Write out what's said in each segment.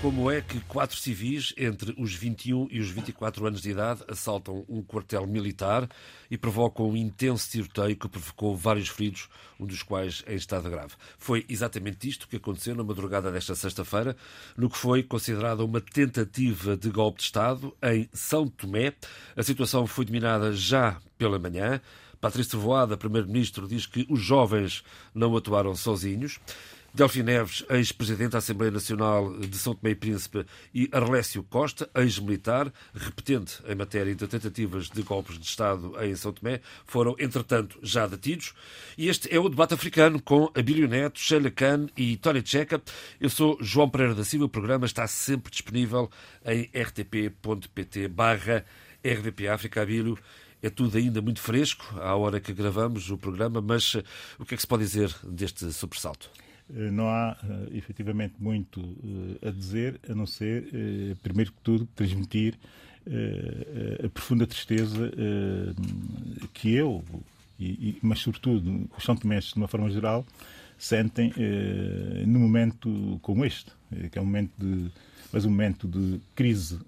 Como é que quatro civis entre os 21 e os 24 anos de idade assaltam um quartel militar e provocam um intenso tiroteio que provocou vários feridos, um dos quais em estado grave? Foi exatamente isto que aconteceu na madrugada desta sexta-feira, no que foi considerada uma tentativa de golpe de Estado em São Tomé. A situação foi dominada já pela manhã. Patrício Voada, primeiro-ministro, diz que os jovens não atuaram sozinhos. Delfim Neves, ex-presidente da Assembleia Nacional de São Tomé e Príncipe, e Arlésio Costa, ex-militar, repetente em matéria de tentativas de golpes de Estado em São Tomé, foram, entretanto, já detidos. E este é o debate africano com Abílio Neto, Sheila Khan e Tony Checa. Eu sou João Pereira da Silva. O programa está sempre disponível em rtp.pt barra. Abílio, é tudo ainda muito fresco à hora que gravamos o programa, mas o que é que se pode dizer deste sobressalto? Eh, não há uh, efetivamente muito uh, a dizer, a não ser, primeiro que tudo, transmitir a profunda tristeza que eu, mas sobretudo os São Tomenses, de uma forma geral, sentem num momento como este, que é um momento de, mas um momento de crise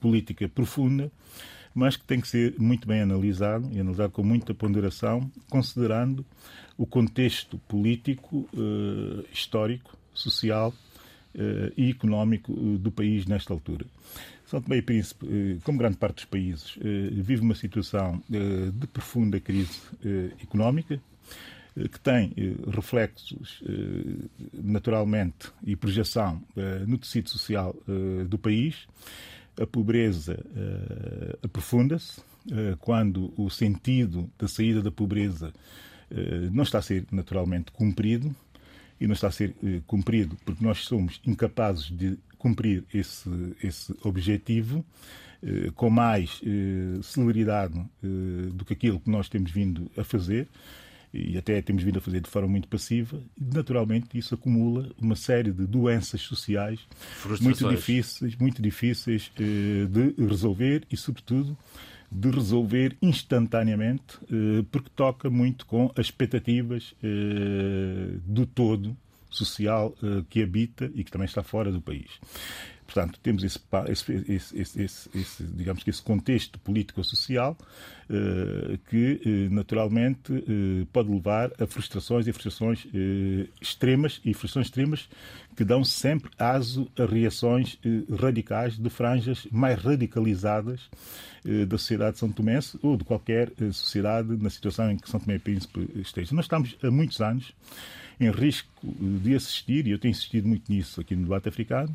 política profunda, mas que tem que ser muito bem analisado e analisado com muita ponderação, considerando o contexto político, eh, histórico, social eh, e económico eh, do país nesta altura. São Tomé e Príncipe, como grande parte dos países, vive uma situação de profunda crise económica, que tem reflexos, naturalmente, e projeção no tecido social do país. A pobreza aprofunda-se, quando o sentido da saída da pobreza eh, não está a ser naturalmente cumprido e não está a ser cumprido porque nós somos incapazes de cumprir esse, esse objetivo com mais celeridade do que aquilo que nós temos vindo a fazer e até temos vindo a fazer de forma muito passiva, naturalmente isso acumula uma série de doenças sociais muito difíceis, muito difíceis de resolver e, sobretudo, de resolver instantaneamente, eh, porque toca muito com as expectativas eh, do todo social eh, que habita e que também está fora do país. Portanto, temos esse, esse, esse, esse digamos que esse contexto político-social eh, que, eh, naturalmente, eh, pode levar a frustrações e frustrações extremas e frustrações extremas que dão sempre aso a reações radicais de franjas mais radicalizadas da sociedade de São Tomé ou de qualquer sociedade na situação em que São Tomé e Príncipe esteja. Nós estamos há muitos anos em risco de assistir, e eu tenho insistido muito nisso aqui no debate africano,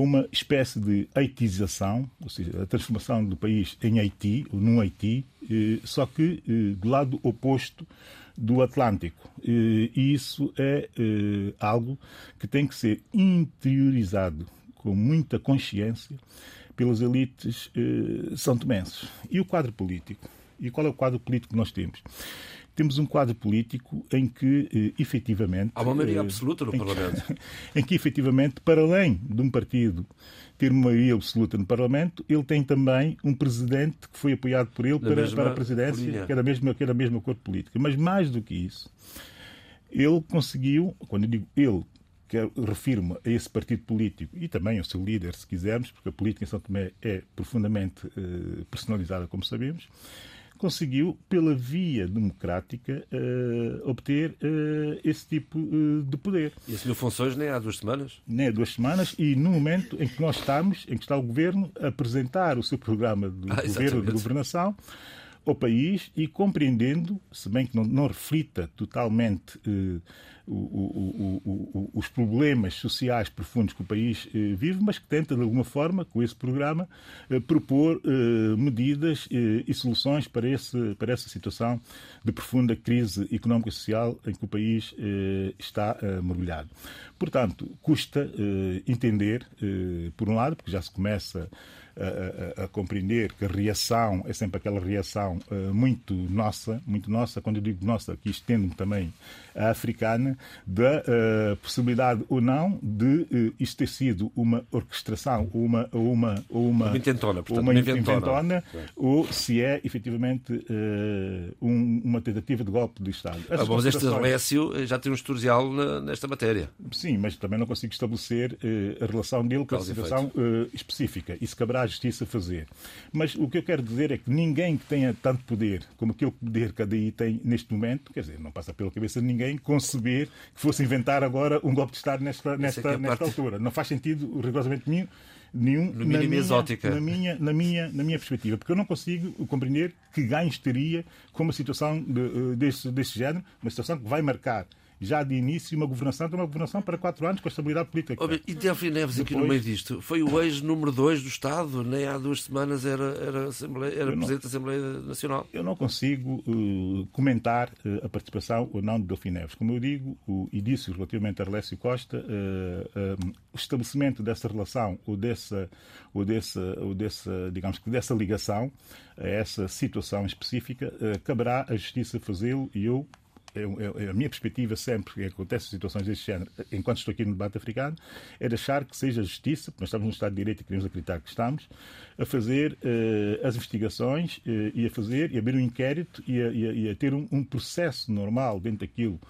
uma espécie de haitização, ou seja, a transformação do país em Haiti, ou num Haiti, eh, só que eh, do lado oposto do Atlântico. Eh, e isso é algo que tem que ser interiorizado com muita consciência pelas elites são tomenses. E o quadro político? E qual é o quadro político que nós temos? Temos um quadro político em que, eh, efetivamente. Há uma maioria eh, absoluta no em Parlamento. Que, em que, efetivamente, para além de um partido ter uma maioria absoluta no Parlamento, ele tem também um presidente que foi apoiado por ele para, para, a presidência, que era, a mesma, que era a mesma cor política. Mas mais do que isso, ele conseguiu, quando eu digo ele, que refiro-me a esse partido político e também ao seu líder, se quisermos, porque a política em São Tomé é profundamente eh, personalizada, como sabemos conseguiu, pela via democrática, uh, obter uh, esse tipo uh, de poder. E assumiu funções nem há duas semanas? Nem há duas semanas, e no momento em que nós estamos, em que está o Governo a apresentar o seu programa de ah, governo de governação ao país e compreendendo, se bem que não, não reflita totalmente o, o, o, os problemas sociais profundos que o país eh, vive, mas que tenta, de alguma forma, com esse programa, eh, propor eh, medidas e soluções para, esse, para essa situação de profunda crise económica e social em que o país está mergulhado. Portanto, custa entender, por um lado, porque já se começa a, a, compreender que a reação é sempre aquela reação uh, muito nossa, muito nossa, quando eu digo nossa, aqui estendo também a africana, da uh, possibilidade ou não de uh, isto ter sido uma orquestração ou uma, ou uma, ou uma, uma intentona, portanto, uma inventona, inventona ou se é efetivamente um, uma tentativa de golpe de Estado. Ah, bom, mas este Alessio já tem um historial nesta matéria. Sim, mas também não consigo estabelecer a relação dele com a situação específica. Isso caberá à justiça fazer. Mas o que eu quero dizer é que ninguém que tenha tanto poder como aquele poder que a DI tem neste momento, quer dizer, não passa pela cabeça de ninguém conceber que fosse inventar agora um golpe de Estado nesta, nesta, é, é nesta parte... altura. Não faz sentido rigorosamente nenhum nenhum na, minha, exótica. na minha na minha na minha perspectiva porque eu não consigo compreender que ganhos teria com uma situação de, eh, desse, desse género uma situação que vai marcar já de início uma governação, uma governação para quatro anos com a estabilidade política. Oh, e Delfim Neves, aqui no meio disto, foi o ex-número dois do Estado, nem há duas semanas era, era, Assembleia, era Presidente da Assembleia Nacional. Eu não consigo uh, comentar uh, a participação ou não de Delfim Neves. Como eu digo, o, e disse relativamente a Arlésio Costa, uh, o estabelecimento dessa relação ou dessa, ou dessa, ou dessa digamos que dessa ligação a essa situação específica, caberá à Justiça fazê-lo e eu a minha perspectiva sempre que acontecem situações deste género, enquanto estou aqui no debate africano, é de achar que seja a justiça, porque nós estamos num Estado de Direito e queremos acreditar que estamos, a fazer uh, as investigações uh, e a fazer, e abrir um inquérito e a, e a, e a ter um, um, processo normal dentro daquilo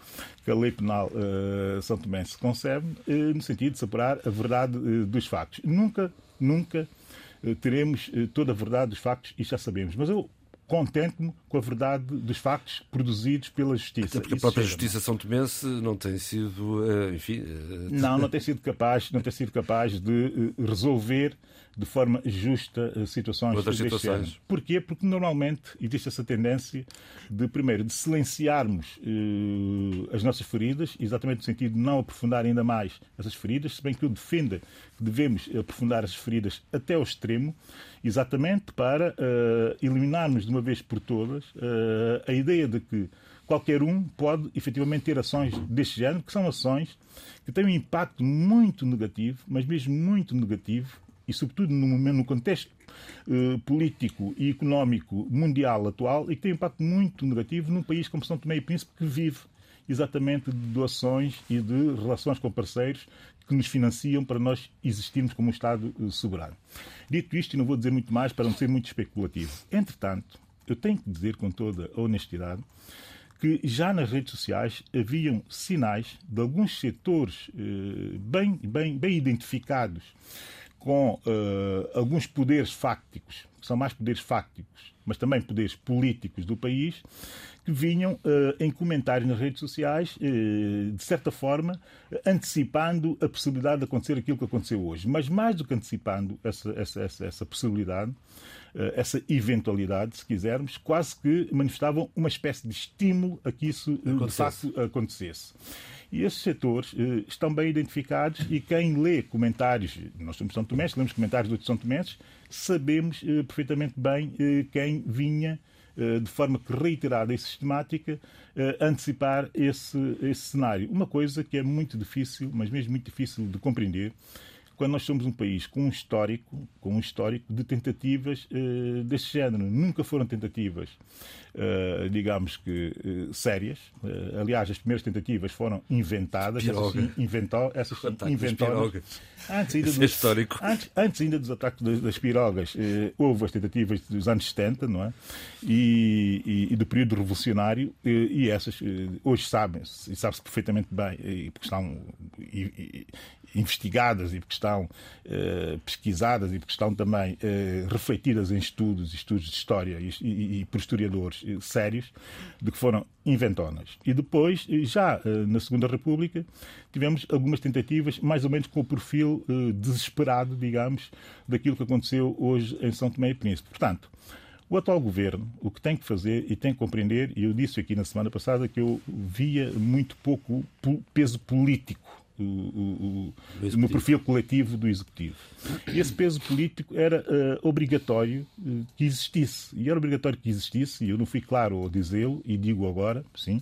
que a lei penal uh, São Tomé se concebe, no sentido de separar a verdade dos factos. Nunca, nunca teremos toda a verdade dos factos, e já sabemos. Mas eu contente-me com a verdade dos factos produzidos pela Justiça. Até porque a própria Justiça São Tomense não tem sido, eh, enfim... Eh, não, não tem sido capaz, não tem sido capaz de eh, resolver de forma justa situações Outras situações. Porquê? Porque normalmente existe essa tendência de, primeiro, de silenciarmos as nossas feridas, exatamente no sentido de não aprofundar ainda mais essas feridas, se bem que eu defenda que devemos aprofundar as feridas até ao extremo, exatamente para eliminarmos de uma vez por todas uh, a ideia de que qualquer um pode efetivamente ter ações deste género, que são ações que têm um impacto muito negativo, mas mesmo muito negativo, e sobretudo no, no contexto uh, político e económico mundial atual, e que tem um impacto muito negativo num país como São Tomé e Príncipe, que vive exatamente de doações e de relações com parceiros que nos financiam para nós existirmos como um Estado eh, soberano. Dito isto, e não vou dizer muito mais para não ser muito especulativo. Entretanto, eu tenho que dizer com toda a honestidade que já nas redes sociais haviam sinais de alguns setores eh, bem, bem, bem identificados com uh, alguns poderes fácticos, que são mais poderes fácticos, mas também poderes políticos do país, que vinham uh, em comentários nas redes sociais, uh, de certa forma, antecipando a possibilidade de acontecer aquilo que aconteceu hoje. Mas mais do que antecipando essa, essa, essa, essa possibilidade, uh, essa eventualidade, se quisermos, quase que manifestavam uma espécie de estímulo a que isso de facto acontecesse. E esses setores estão bem identificados e quem lê comentários, nós somos São Tomé, lemos comentários do São Tomé, sabemos perfeitamente bem quem vinha eh, de forma reiterada e sistemática, eh, antecipar esse, esse cenário. Uma coisa que é muito difícil, mas mesmo muito difícil de compreender, quando nós somos um país com um histórico, com um histórico de tentativas uh, deste género. Nunca foram tentativas, uh, digamos que, uh, sérias. aliás, as primeiras tentativas foram inventadas. Essas sim, inventou, essas sim, inventou. Antes ainda, é dos, histórico. Antes, antes, ainda dos ataques das, das pirogas, houve as tentativas dos anos 70, não é? E, e, e do período revolucionário, e essas hoje sabem-se, e sabe-se perfeitamente bem, porque estão e, investigadas e porque estão uh, pesquisadas e porque estão também uh, refletidas em estudos, estudos de história e, e, e por historiadores uh, sérios, de que foram inventonas. E depois, já na Segunda República, tivemos algumas tentativas, mais ou menos com o perfil desesperado, digamos, daquilo que aconteceu hoje em São Tomé e Príncipe. Portanto, o atual governo, o que tem que fazer e tem que compreender, e eu disse aqui na semana passada que eu via muito pouco peso político o, o, o, no perfil coletivo do Executivo. Esse peso político era uh, obrigatório uh, que existisse. E era obrigatório que existisse, e eu não fui claro ao dizê-lo, e digo agora, sim,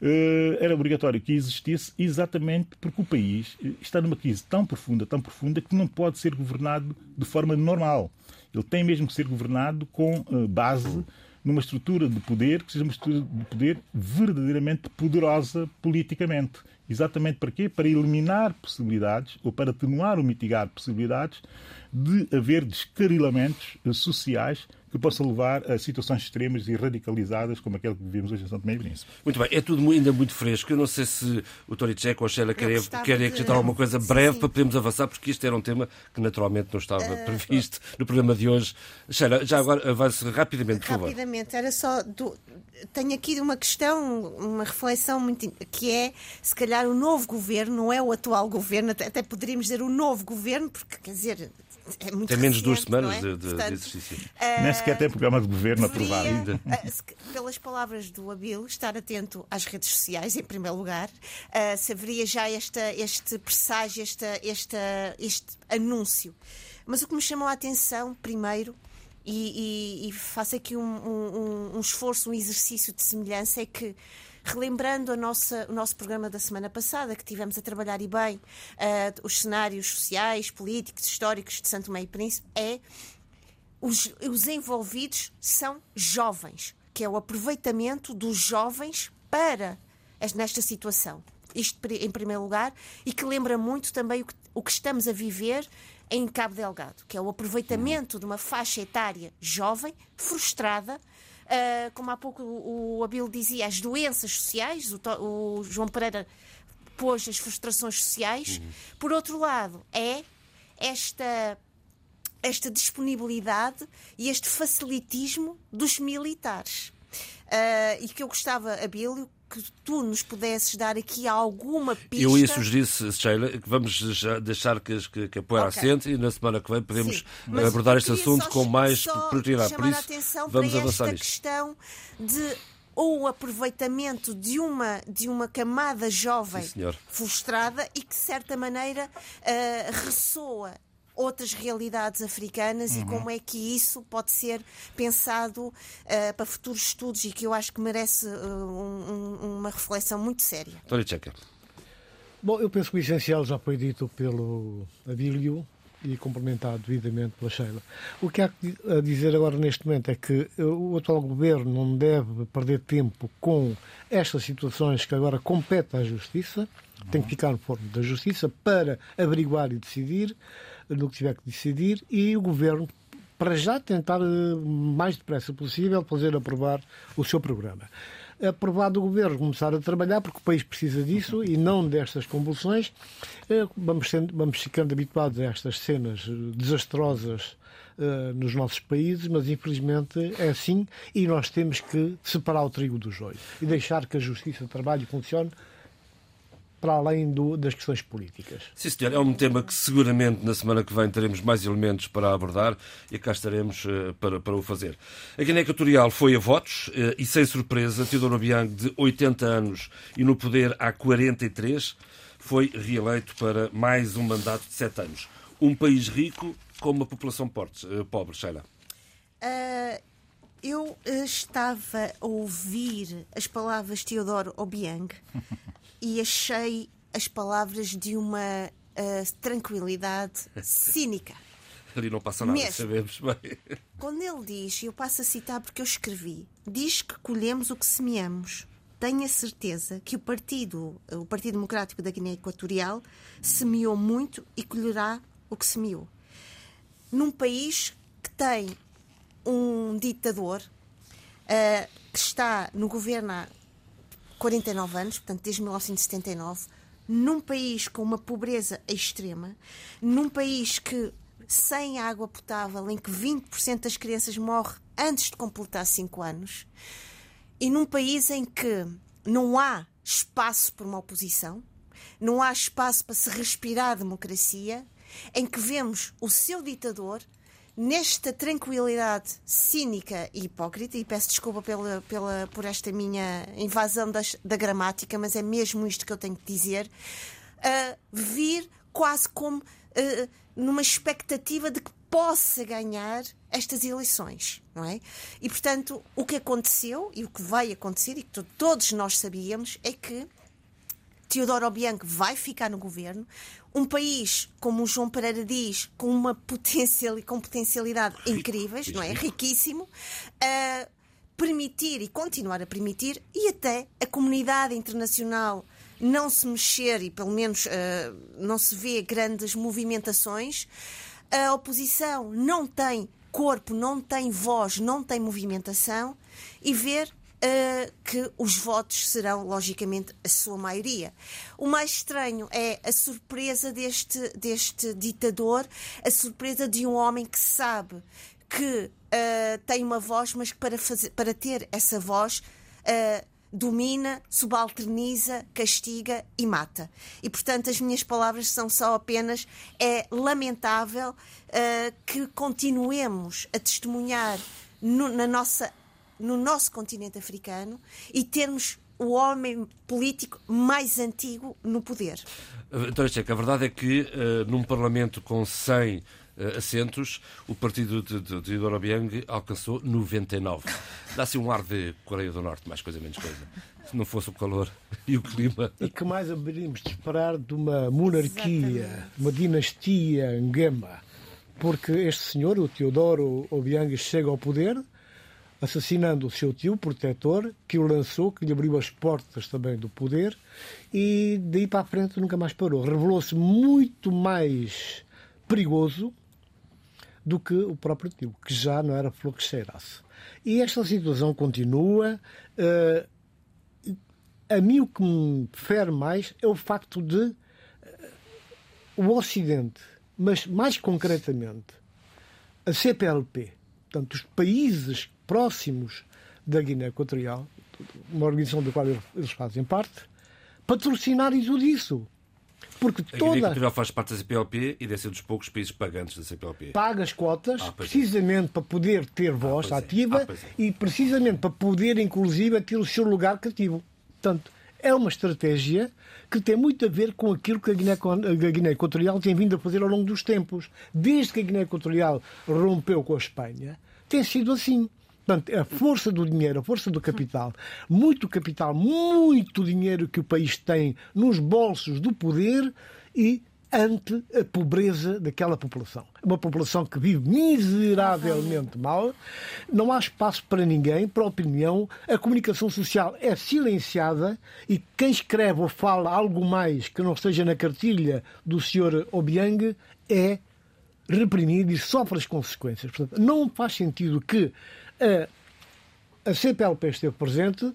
uh, era obrigatório que existisse exatamente porque o país está numa crise tão profunda, tão profunda, que não pode ser governado de forma normal. Ele tem mesmo que ser governado com base numa estrutura de poder que seja uma estrutura de poder verdadeiramente poderosa politicamente. Exatamente para quê? Para eliminar possibilidades ou para atenuar ou mitigar possibilidades de haver descarrilamentos sociais que possa levar a situações extremas e radicalizadas como aquela que vivemos hoje em São Tomé e Príncipe. Muito bem, é tudo ainda muito fresco. Eu não sei se o Tori Tcheco ou a Sheila querem, acrescentar alguma coisa breve sim. para podermos avançar, porque isto era um tema que naturalmente não estava uh, previsto no programa de hoje. Sheila, já agora avance rapidamente, por favor. Rapidamente, era só. Do... Tenho aqui uma questão, uma reflexão muito. que é, se calhar, o novo governo, não é o atual governo, até, até poderíamos dizer o novo governo, porque, quer dizer, é muito Tem menos de duas semanas é? de, de, Portanto, de, exercício. Uh, Nem sequer tem programa de governo aprovado ainda. Uh, pelas palavras do Abil, estar atento às redes sociais, em primeiro lugar. Uh, se haveria já esta, este presságio, esta, esta, este anúncio. Mas o que me chamou a atenção, primeiro, e, e, e faço aqui um, um, um esforço, um exercício de semelhança, é que relembrando a nossa, o nosso programa da semana passada, que tivemos a trabalhar e bem uh, os cenários sociais, políticos, históricos de Santo Meio Príncipe, é os, os envolvidos são jovens, que é o aproveitamento dos jovens para nesta situação. Isto em primeiro lugar, e que lembra muito também o que, o que estamos a viver em Cabo Delgado, que é o aproveitamento de uma faixa etária jovem, frustrada, Uh, como há pouco o, o Abel dizia, as doenças sociais, o, o, João Pereira pôs as frustrações sociais. Uhum. Por outro lado, é esta, esta disponibilidade e este facilitismo dos militares. Uh, e que eu gostava, Abílio, que tu nos pudesses dar aqui alguma pista. Eu ia sugerir, Sheila, que vamos deixar que, que, que a poeira okay. assente e na semana que vem podemos abordar este assunto com mais prioridade. Por isso, vamos avançar nisto. questão de ou o aproveitamento de uma, de uma camada jovem Sim, frustrada e que, de certa maneira, uh, ressoa outras realidades africanas uhum. e como é que isso pode ser pensado uh, para futuros estudos e que eu acho que merece uh, um, uma reflexão muito séria. Tória Tcheca. Bom, eu penso que o essencial já foi dito pelo Abílio e complementado devidamente pela Sheila. O que há a dizer agora neste momento é que o atual governo não deve perder tempo com estas situações que agora competem à Justiça, tem que ficar no forno da Justiça para averiguar e decidir no que tiver que decidir e o Governo, para já, tentar eh, mais depressa possível fazer aprovar o seu programa. Aprovado o Governo começar a trabalhar, porque o país precisa disso e não destas convulsões, eh, vamos, sendo, vamos ficando habituados a estas cenas eh, desastrosas Uh, nos nossos países, mas infelizmente é assim e nós temos que separar o trigo do joio e deixar que a justiça trabalhe e funcione para além do, das questões políticas. Sim, senhor. É um tema que seguramente na semana que vem teremos mais elementos para abordar e cá estaremos uh, para, para o fazer. A Guiné Equatorial foi a votos uh, e, sem surpresa, Teodoro Obiang, de 80 anos e no poder há 43, foi reeleito para mais um mandato de 7 anos. Um país rico com uma população uh, pobre, Sheila. eu estava a ouvir as palavras de Teodoro Obiang e achei as palavras de uma uh, tranquilidade cínica. Ali não passa nada, Mesmo. sabemos bem. Quando ele diz, e eu passo a citar porque eu escrevi, diz que colhemos o que semeamos. Tenho a certeza que o Partido, o Partido Democrático da Guiné Equatorial semeou muito e colherá o que semeou. Num país que tem um ditador uh, que está no governo há 49 anos, portanto, desde 1979, num país com uma pobreza extrema, num país que sem água potável, em que 20% das crianças morrem antes de completar 5 anos, e num país em que não há espaço para uma oposição, não há espaço para se respirar democracia, em que vemos o seu ditador nesta tranquilidade cínica e hipócrita, e peço desculpa pela, pela, por esta minha invasão das, da gramática, mas é mesmo isto que eu tenho que dizer. uh, vir quase como uh, numa expectativa de que possa ganhar estas eleições, não é? E portanto, o que aconteceu e o que vai acontecer e que todos nós sabíamos é que Teodoro Obiang vai ficar no governo. Um país, como o João Pereira diz, com uma potencial, com potencialidade incríveis, não é? Riquíssimo. Uh, permitir e continuar a permitir, e até a comunidade internacional não se mexer e pelo menos uh, não se vê grandes movimentações, a oposição não tem corpo, não tem voz, não tem movimentação e ver uh, que os votos serão, logicamente, a sua maioria. O mais estranho é a surpresa deste, deste ditador, a surpresa de um homem que sabe que uh, tem uma voz, mas que para, fazer, para ter essa voz. Uh, domina, subalterniza, castiga e mata. E, portanto, as minhas palavras são só apenas é lamentável uh, que continuemos a testemunhar no, na nossa, no nosso continente africano e termos o homem político mais antigo no poder. Então, Checa, a verdade é que uh, num Parlamento com 100 uh, assentos, o partido de, de, de Obiang alcançou 99. Dá-se um ar de Coreia do Norte, mais coisa, menos coisa. Se não fosse o calor e o clima. E que mais haveríamos de esperar de uma monarquia, Exatamente. uma dinastia Ngema? Porque este senhor, o Teodoro Obiang, chega ao poder assassinando o seu tio protetor, que o lançou, que lhe abriu as portas também do poder, e daí para a frente nunca mais parou. Revelou-se muito mais perigoso do que o próprio tio, que já não era flor que cheirasse. E esta situação continua. Uh, a mim o que me fere mais é o facto de uh, o Ocidente, mas mais concretamente a CPLP, portanto, os países próximos da Guiné Equatorial, uma organização da qual eles fazem parte, patrocinarem tudo isso. Porque a toda... Guiné Equatorial faz parte da CPLP e deve ser dos poucos países pagantes da CPLP. Paga as cotas, ah, é. precisamente é. para poder ter ah, voz ah, ativa é. ah, é. e precisamente para poder, inclusive, ter o seu lugar cativo. Portanto, é uma estratégia que tem muito a ver com aquilo que a Guiné, a Guiné Equatorial tem vindo a fazer ao longo dos tempos. Desde que a Guiné Equatorial rompeu com a Espanha, tem sido assim. Portanto, a força do dinheiro, a força do capital, muito capital, muito dinheiro que o país tem nos bolsos do poder e ante a pobreza daquela população. Uma população que vive miseravelmente mal, não há espaço para ninguém, para opinião, a comunicação social é silenciada e quem escreve ou fala algo mais que não esteja na cartilha do Sr. Obiang é reprimido e sofre as consequências. Portanto, não faz sentido que a, a CPLP esteve presente.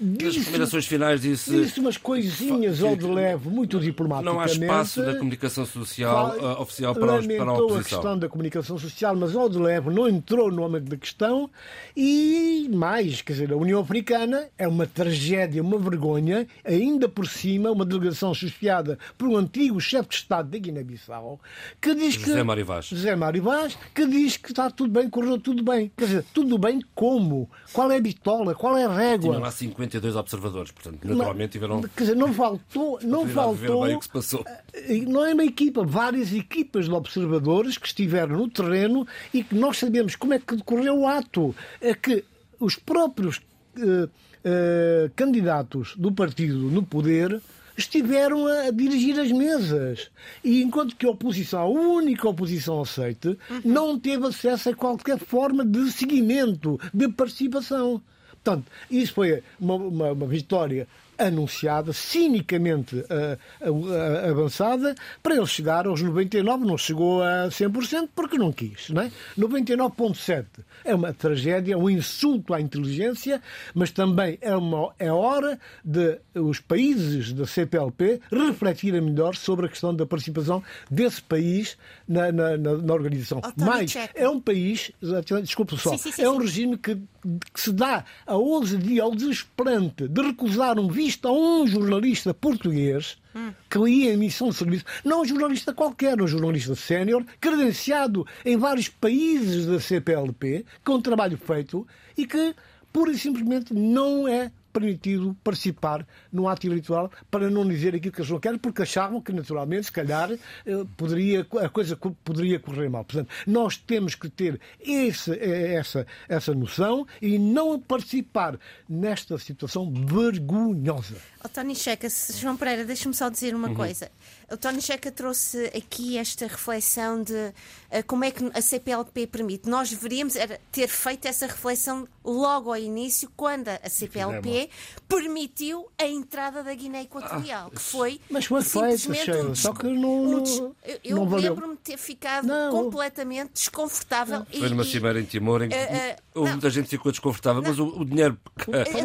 Nas recomendações finais disse. Disse umas coisinhas ao de leve, muito diplomaticamente. Não há espaço da comunicação social uh, oficial para, os, para a oposição. a questão da comunicação social, mas ao de leve não entrou no âmbito da questão. E mais, quer dizer, a União Africana é uma tragédia, uma vergonha, ainda por cima, uma delegação chefiada por um antigo chefe de Estado da Guiné-Bissau, que diz José que. José Marivaz. José Marivaz, que diz que está tudo bem, correu tudo bem. Quer dizer, tudo bem como? Qual é a bitola? Qual é a régua? Tinham lá 52 observadores, portanto, naturalmente tiveram. Quer dizer, não faltou. Não faltou. Bem o que se passou. Eh, não é uma equipa, várias equipas de observadores que estiveram no terreno e que nós sabemos como é que decorreu o ato. É que os próprios uh, uh, candidatos do partido no poder estiveram a dirigir as mesas. E enquanto que a oposição, a única oposição aceite, uhum. não teve acesso a qualquer forma de seguimento, de participação. Portanto, isso foi uma, uma, uma vitória anunciada, cinicamente uh, uh, avançada, para ele chegar aos 99, não chegou a 100% porque não quis. Não é? 99,7 é uma tragédia, um insulto à inteligência, mas também é, uma, é hora de os países da CPLP refletirem melhor sobre a questão da participação desse país na, na, na, na organização. Mas é um país, desculpe só, sim, sim, sim, é um regime que, que se dá a ousadia, ao desesperante de recusar um visto a um jornalista português que ia em missão de serviço, não um jornalista qualquer, um jornalista sénior, credenciado em vários países da CPLP, com trabalho feito e que pura e simplesmente não é permitido participar no ato eleitoral para não dizer aquilo que eles não querem, porque achavam que, naturalmente, se calhar, eh, poderia, a coisa poderia correr mal. Portanto, nós temos que ter esse, eh, essa, essa noção e não participar nesta situação vergonhosa. Oh, Tony Checa, João Pereira, deixa-me só dizer uma uhum. coisa. O Tony Checa trouxe aqui esta reflexão de uh, como é que a CPLP permite. Nós deveríamos ter feito essa reflexão logo ao início, quando a CPLP permitiu a entrada da Guiné Equatorial, ah, que foi mas foi simplesmente feita, um só que não, um des... Eu, eu lembro-me de ter ficado não, completamente desconfortável. Foi numa cimeira em Timor em que uh, uh, muita gente ficou desconfortável, não, mas o, o dinheiro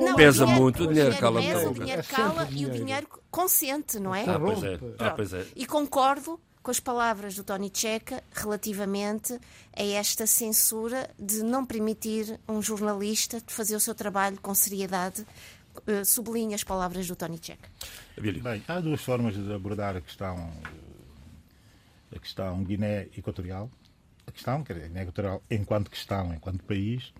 não, pesa o dinheiro, muito, o dinheiro, cala O dinheiro cala e o dinheiro consente, não é? Ah, pois é. Ah, pois é. E concordo com as palavras do Tony Checa relativamente a esta censura de não permitir um jornalista de fazer o seu trabalho com seriedade. Uh, sublinha as palavras do Tony Checa. Bem, há duas formas de abordar a questão, a questão Guiné Equatorial. A questão, quer dizer, Guiné Equatorial enquanto questão, enquanto país,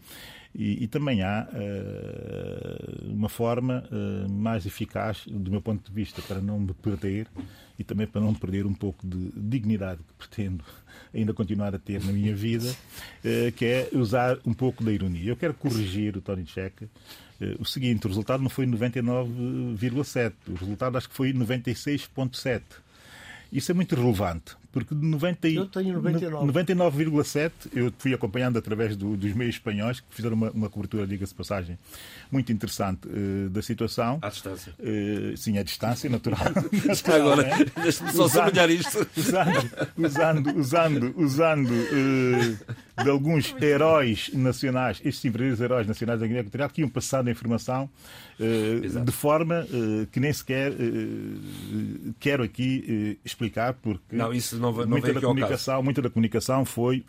e, e também há uh, uma forma uh, mais eficaz, do meu ponto de vista, para não me perder e também para não perder um pouco de dignidade que pretendo ainda continuar a ter na minha vida, uh, que é usar um pouco da ironia. Eu quero corrigir o Tony Checa. o seguinte, o resultado não foi 99,7, o resultado acho que foi 96,7. Isso é muito relevante, porque de 99,7 99, eu fui acompanhando através do, dos meios espanhóis que fizeram uma, uma cobertura, diga-se passagem, muito interessante uh, da situação. À distância. Uh, sim, à distância, natural. Agora, né? deixa-me só sublinhar isto. Usando, usando, usando, usando uh, de alguns heróis nacionais, estes verdadeiros heróis nacionais da Guiné Equatorial, que iam passando a informação de forma que nem sequer quero aqui explicar, porque não, isso não, não muita, da comunicação, muita da comunicação foi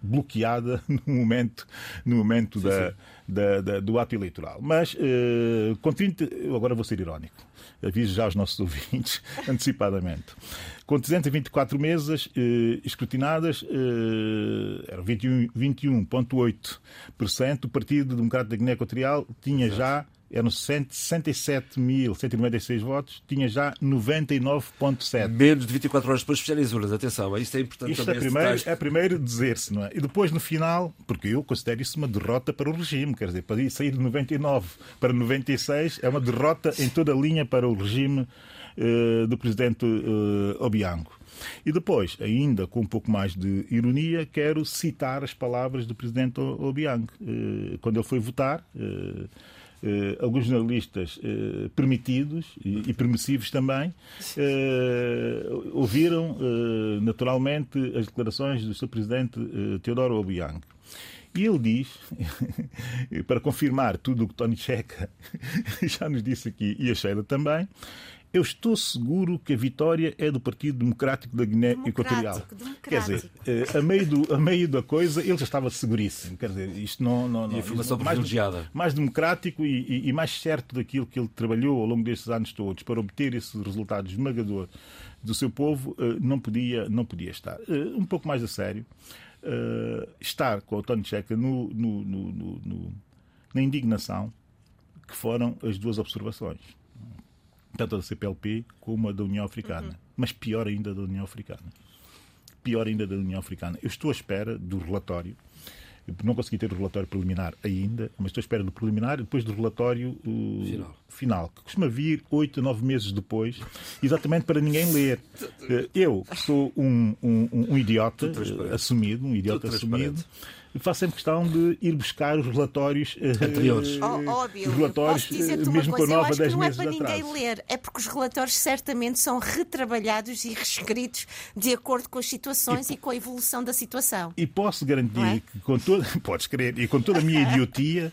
bloqueada no momento, no momento sim, da, sim. Da, da, do ato eleitoral. Mas, uh, com 30, eu agora vou ser irónico, aviso já aos nossos ouvintes antecipadamente. Com 324 mesas uh, escrutinadas, uh, eram 21,8%, 21 o Partido Democrático da Guiné Equatorial tinha Exato. já eram 197.196 votos, tinha já 99,7. Menos de 24 horas depois de as urnas. Atenção, isso é importante Isto também. É primeiro, é primeiro dizer-se, não é? E depois, no final, porque eu considero isso uma derrota para o regime, quer dizer, para sair de 99 para 96 é uma derrota em toda a linha para o regime uh, do presidente uh, Obiango. E depois, ainda com um pouco mais de ironia, quero citar as palavras do presidente Obiang. Uh, quando ele foi votar, eh, alguns jornalistas eh, permitidos e, e, permissivos também eh, ouviram naturalmente as declarações do seu presidente Teodoro Obiang. E ele diz, para confirmar tudo o que Tony Checa já nos disse aqui e a Sheila também, eu estou seguro que a vitória é do Partido Democrático da Guiné Equatorial. Quer dizer, eh, a meio, do, a meio da coisa, ele já estava seguríssimo. Quer dizer, isto não. não, não informação mais, privilegiada. Mais democrático e, e, e, mais certo daquilo que ele trabalhou ao longo destes anos todos para obter esse resultado esmagador do seu povo, eh, não podia, não podia estar. Eh, um pouco mais a sério, estar com o Tony Checa no, no, no, na indignação que foram as duas observações tanto da CPLP como a da União Africana. Uhum. Mas pior ainda da União Africana. Pior ainda da União Africana. Eu estou à espera do relatório. Eu não consegui ter o relatório preliminar ainda, mas estou à espera do preliminar e depois do relatório uh, final. final, que costuma vir oito a nove meses depois, exatamente para ninguém ler. Uh, eu sou um, um, um idiota uh, assumido, um idiota assumido faço sempre questão de ir buscar os relatórios eh, anteriores. Oh, óbvio, os relatórios, mesmo com a nova 10 não é para ninguém atrás. ler, é porque os relatórios certamente são retrabalhados e reescritos de acordo com as situações e, e com a evolução da situação. E posso garantir é? que com toda, podes crer, e com toda a minha idiotia,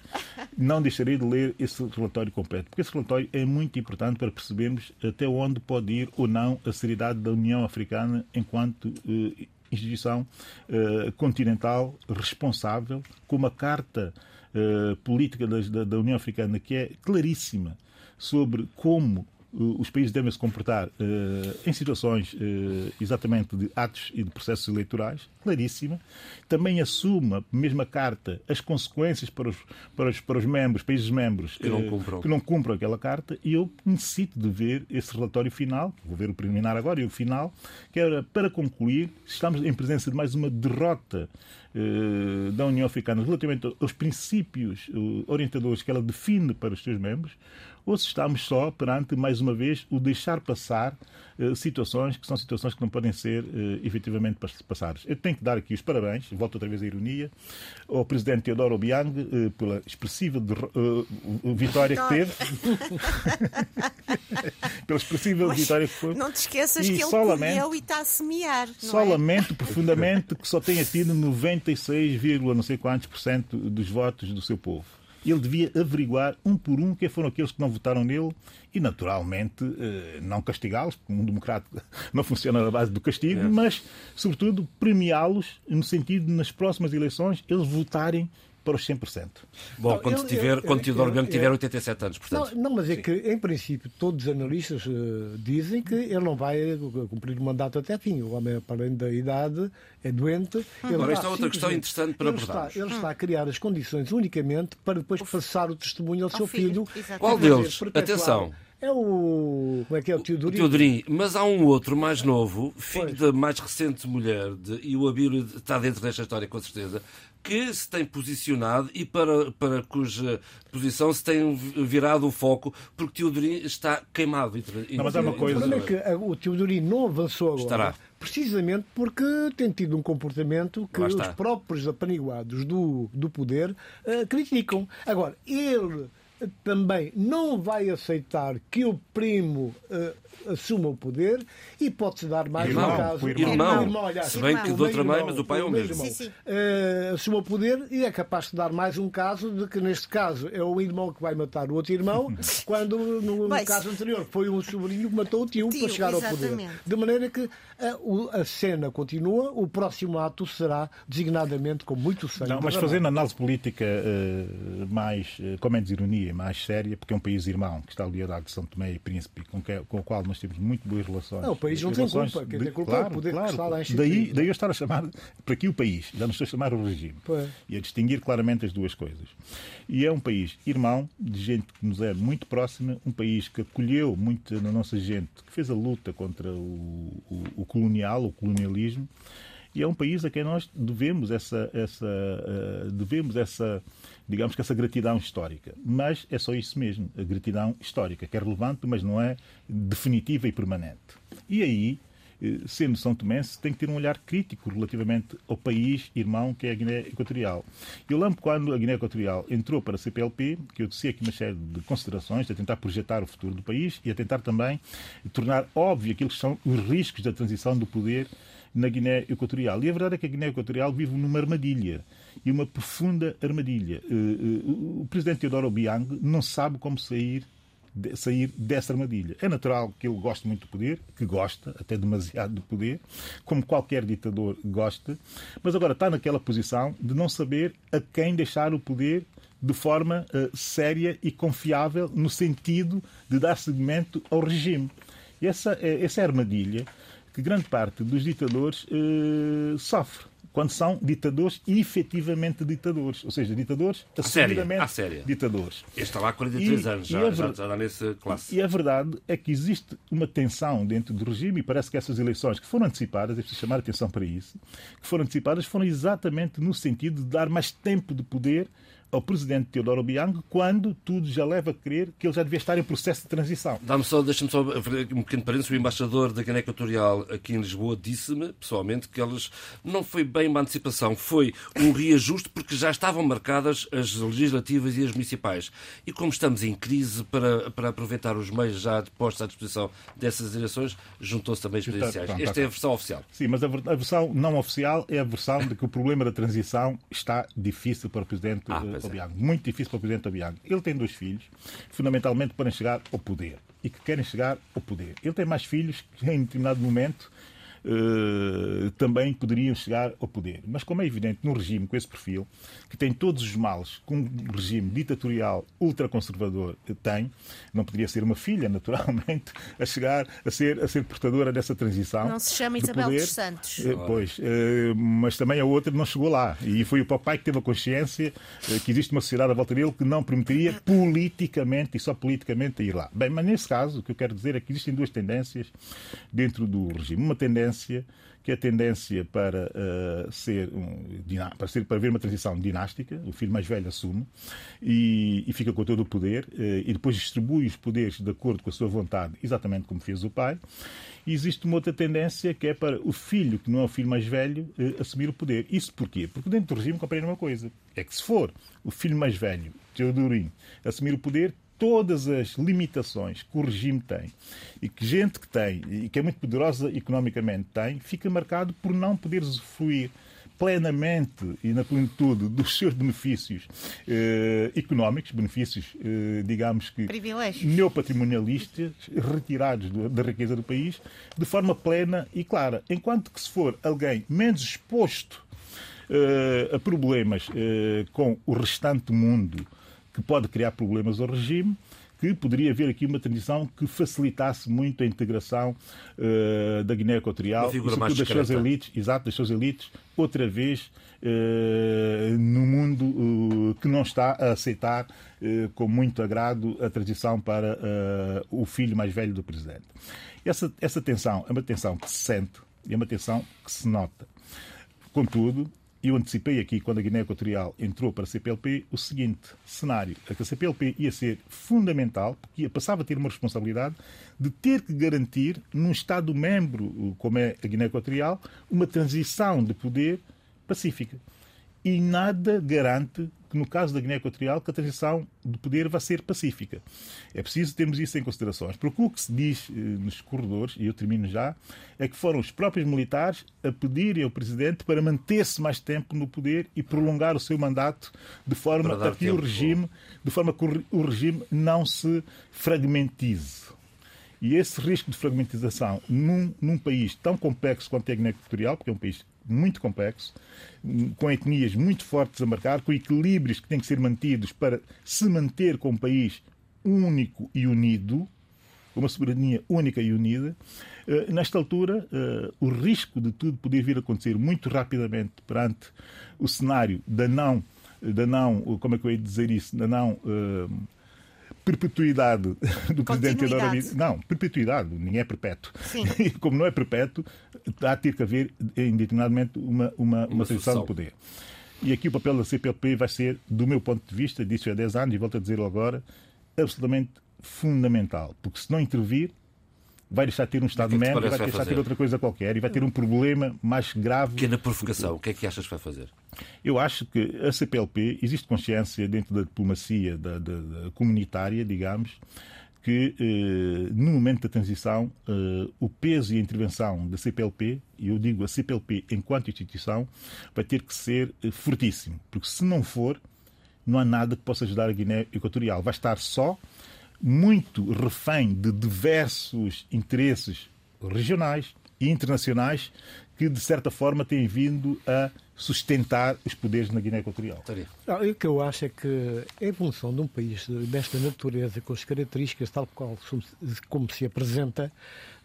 não deixarei de ler esse relatório completo, porque esse relatório é muito importante para percebermos até onde pode ir ou não a seriedade da União Africana enquanto uh, instituição uh, continental responsável, com uma carta uh, política da, da, União Africana que é claríssima sobre como os países devem se comportar uh, em situações uh, exatamente de atos e de processos eleitorais, claríssima. Também assume a mesma carta as consequências para os, para os, para os membros, países membros que não, cumpram. que não cumpram aquela carta. E eu necessito de ver esse relatório final, vou ver o preliminar agora e o final, que era para concluir, estamos em presença de mais uma derrota uh, da União Africana relativamente aos princípios orientadores que ela define para os seus membros ou se estamos só perante, mais uma vez, o deixar passar uh, situações que são situações que não podem ser uh, efetivamente passadas. Eu tenho que dar aqui os parabéns, volto outra vez à ironia, ao presidente Teodoro Obiang uh, pela expressiva de, uh, vitória que teve. pela expressiva Mas vitória que foi. Não te esqueças e que ele colheu e está a semear. Só é? lamento profundamente que só tenha tido 96, não sei quantos por cento dos votos do seu povo ele devia averiguar um por um quem foram aqueles que não votaram nele e, naturalmente, eh, não castigá-los, porque um democrata não funciona na base do castigo, mas, sobretudo, premiá-los no sentido de, nas próximas eleições, eles votarem para os 100%. Bom, quando, eu, tiver, eu, quando Teodoro Bianco tiver 87 anos, portanto. Não, não mas é Sim. que, em princípio, todos os analistas uh, dizem que ele não vai cumprir o mandato até fim. O homem, além da idade, é doente. Agora, esta é outra questão interessante para abordar. Ele, ele está a criar as condições unicamente para depois passar o testemunho ao seu filho. filho. Qual deles? Atenção. É o. Como é que é? O Teodorim. O Teodorim. Mas há um outro mais novo, filho pois. da mais recente mulher, de, e o Abílio está dentro desta história, com certeza, que se tem posicionado e para, para cuja posição se tem virado o foco, porque Teodorim está queimado. Não, mas é uma coisa. O problema é que o Teodorim não avançou agora. Estará. Precisamente porque tem tido um comportamento que os próprios apaniguados do, do poder uh, criticam. Agora, ele também não vai aceitar que o primo uh, assuma o poder e pode-se dar mais irmão, um caso. O irmão, irmão, irmão aliás, se bem que de outra mãe, mas o pai é o mesmo. Sim, sim. Uh, assuma o poder e é capaz de dar mais um caso de que, neste caso, é o irmão que vai matar o outro irmão, quando no, no caso anterior foi um sobrinho que matou o tio, tio para chegar exatamente. ao poder. De maneira que a, a, cena continua, o próximo ato será designadamente com muito sangue. Não, mas fazendo análise política uh, mais, com menos ironia, mais séria, porque é um país irmão que está aliado de São Tomé e Príncipe, com, que, com o qual nós temos muito boas relações. Não, o país não tem culpa, quem tem culpa claro, é o poder claro, que está lá em daí, daí eu estar a chamar, para aqui o país, já não estou a chamar o regime. Pois. E a distinguir claramente as duas coisas. E é um país irmão, de gente que nos é muito próxima, um país que acolheu muito na nossa gente, que fez a luta contra o, o, o colonial, o colonialismo, e é um país a quem nós devemos essa, essa, uh, devemos essa, digamos que essa gratidão histórica. Mas é só isso mesmo, a gratidão histórica, que é relevante, mas não é definitiva e permanente. E aí, eh, sendo São Tomé, tem que ter um olhar crítico relativamente ao país irmão que é a Guiné Equatorial. Eu lembro quando a Guiné Equatorial entrou para a CPLP, que eu disse aqui uma série de considerações a tentar projetar o futuro do país e a tentar também tornar óbvio aquilo que são os riscos da transição do poder na Guiné Equatorial. E a verdade é que a Guiné Equatorial vive numa armadilha, e uma profunda armadilha. Eh, eh, o presidente Teodoro Obiang não sabe como sair sair dessa armadilha. É natural que ele goste muito do poder, que gosta até demasiado do poder, como qualquer ditador gosta, mas agora está naquela posição de não saber a quem deixar o poder de forma uh, séria e confiável no sentido de dar seguimento ao regime. Essa, essa é armadilha que grande parte dos ditadores uh, sofre quando são ditadores efetivamente ditadores, ou seja, ditadores assumidamente séria. ditadores. Este está lá há 43 e, anos, já, já, já está nessa classe. E a verdade é que existe uma tensão dentro do regime e parece que essas eleições que foram antecipadas, é preciso chamar a atenção para isso, que foram antecipadas foram exatamente no sentido de dar mais tempo de poder ao presidente Teodoro Obiang quando tudo já leva a crer que ele já devia estar em processo de transição. Dá-me só, deixa-me só um pequeno parênteses. O embaixador da Guiné Equatorial aqui em Lisboa disse-me, pessoalmente, que eles não foi bem uma antecipação, foi um reajuste porque já estavam marcadas as legislativas e as municipais. E como estamos em crise para, para aproveitar os meios já postos à disposição dessas eleições, juntou-se também as presidenciais. Esta é a versão oficial. Sim, mas a versão não oficial é a versão de que o problema da transição está difícil para o presidente ah, eh, Obiang. Muito difícil para o presidente Obiang. Ele tem dois filhos, fundamentalmente para chegar ao poder e que querem chegar ao poder. Ele tem mais filhos que, em determinado momento, uh, também poderiam chegar ao poder. Mas, como é evidente, num regime com esse perfil, que tem todos os males que um regime ditatorial ultraconservador tem, não poderia ser uma filha, naturalmente, a chegar a ser, a ser portadora dessa transição. Não se chama Isabel poder. dos Santos. Uh, pois, uh, mas também a outra não chegou lá. E foi o papai que teve a consciência que existe uma sociedade à volta dele que não permitiria politicamente, e só politicamente, ir lá. Bem, mas nesse caso, o que eu quero dizer é que existem duas tendências dentro do regime. Uma tendência que é a tendência para uh, ser, um, para ser para haver uma transição dinástica, o filho mais velho assume e, e fica com todo o poder uh, e depois distribui os poderes de acordo com a sua vontade, exatamente como fez o pai. E existe uma outra tendência que é para o filho, que não é o filho mais velho, uh, assumir o poder. Isso porquê? Porque dentro do regime compreende uma coisa: é que se for o filho mais velho, Teodorinho, assumir o poder, todas as limitações que o regime tem e que gente que tem e que é muito poderosa economicamente tem, fica marcado por não poder usufruir plenamente e na plenitude dos seus benefícios eh, económicos, benefícios, eh, digamos que neopatrimonialistas, retirados do, da riqueza do país, de forma plena e clara. Enquanto que se for alguém menos exposto eh, a problemas eh, com o restante mundo, que pode criar problemas ao regime, que poderia haver aqui uma transição que facilitasse muito a integração uh, da Guiné Equatorial e sobretudo das suas elites, exato, das suas elites, outra vez uh, no mundo uh, que não está a aceitar com muito agrado a transição para o filho mais velho do presidente. Essa, essa tensão é uma tensão que se sente e é uma tensão que se nota. Contudo, eu antecipei aqui, quando a Guiné Equatorial entrou para a CPLP, o seguinte cenário: é que a CPLP ia ser fundamental, porque passava a ter uma responsabilidade de ter que garantir, num Estado-membro como é a Guiné Equatorial, uma transição de poder pacífica. E nada garante que no caso da Guiné Equatorial, que a transição de poder vai ser pacífica. É preciso termos isso em considerações. Porque o que se diz eh, nos corredores, e eu termino já, é que foram os próprios militares a pedirem ao Presidente para manter-se mais tempo no poder e prolongar o seu mandato de forma a que o regime, de forma que o regime não se fragmentize. E esse risco de fragmentização num, num país tão complexo quanto é a Guiné Equatorial, porque é um país muito complexo, com etnias muito fortes a marcar, com equilíbrios que têm que ser mantidos para se manter como um país único e unido, uma soberania única e unida. Eh, nesta altura, eh, o risco de tudo poder vir a acontecer muito rapidamente perante o cenário da não, da não como é que eu ia dizer isso, da não eh, perpetuidade do presidente Teodoro Não, perpetuidade, ninguém é perpétuo. Sim. E como não é perpétuo, há de ter que haver, indeterminadamente, uma, uma, uma, transição de poder. E aqui o papel da CPLP vai ser, do meu ponto de vista, disse há 10 anos e volto a dizer agora, absolutamente fundamental. Porque se não intervir, vai deixar de ter um Estado-membro, vai deixar de ter outra coisa qualquer e vai ter um problema mais grave. Pequena provocação, o que é que achas que vai fazer? Eu acho que a CPLP, existe consciência dentro da diplomacia da, da, da comunitária, digamos, que eh, no momento da transição eh, o peso e a intervenção da CPLP, e eu digo a CPLP enquanto instituição, vai ter que ser eh, fortíssimo, porque se não for, não há nada que possa ajudar a Guiné Equatorial. Vai estar só muito refém de diversos interesses regionais e internacionais que, de certa forma, têm vindo a sustentar os poderes na Guiné Equatorial. o que eu acho é que, em função de um país desta natureza, com as características tal qual como se apresenta,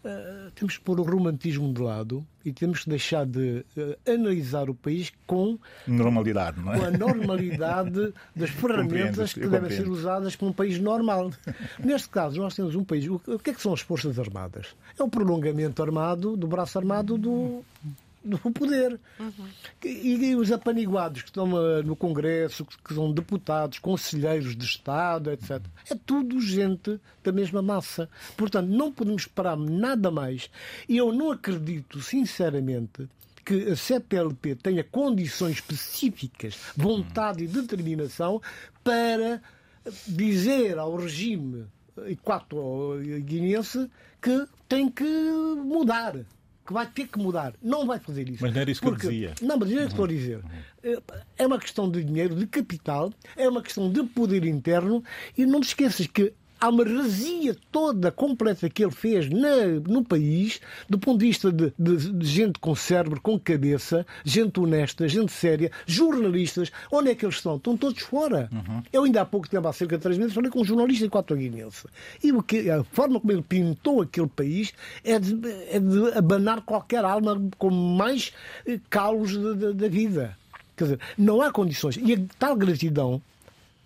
uh, temos que pôr o romantismo de lado e temos que deixar de uh, analisar o país com normalidade, não é? Com a normalidade das ferramentas que devem ser usadas como um país normal. Neste caso, nós temos um país. O que é que são as Forças Armadas? É o prolongamento armado do braço armado do do poder. Uhum. E, e, os apaniguados que estão uh, no Congresso, que, são deputados, conselheiros de Estado, etc. É tudo gente da mesma massa. Portanto, não podemos esperar nada mais. E eu não acredito, sinceramente, que a CPLP tenha condições específicas, vontade e determinação para dizer ao regime equato-guinense que tem que mudar que vai ter que mudar. Não vai fazer isso. Mas não era isso porque... que eu dizia. Não, mas é isso que estou a dizer. É uma questão de dinheiro, de capital, é uma questão de poder interno e não te esqueças que há uma razia toda completa que ele fez na, no país, do ponto de vista de, de, de, gente com cérebro, com cabeça, gente honesta, gente séria, jornalistas. Onde é que eles estão? Estão todos fora. Uhum. Eu ainda há pouco tempo, há cerca de três meses, falei com um jornalista equatorianense. E o que, a forma como ele pintou aquele país é de, é de abanar qualquer alma com mais eh, calos da vida. Quer dizer, não há condições. E a tal gratidão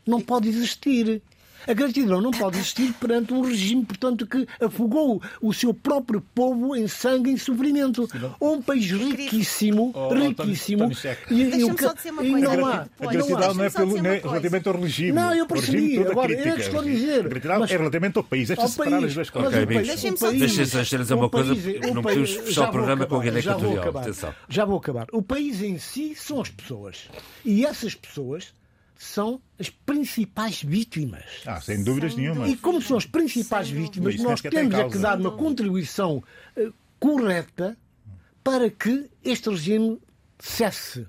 não pode existir. A gratidão não pode existir perante um regime, portanto, que afogou o seu próprio povo em sangue e sofrimento. Ou um país riquíssimo, oh, riquíssimo. e, e, o que, e não há. A gratidão não é pelo, é relativamente ao regime. Não, eu percebi. Agora, é que estou a dizer. A gratidão mas, é relativamente ao país. É separar as duas coisas. Ok, amigos. Deixem-me dizer uma coisa. Não podemos fechar o programa com a Guiné Equatorial. Já vou acabar. O país em si são as pessoas. E essas pessoas são as principais vítimas. Ah, sem dúvidas nenhuma. E como são as principais sem vítimas, nós temos é que dar uma contribuição uh, correta para que este regime cesse.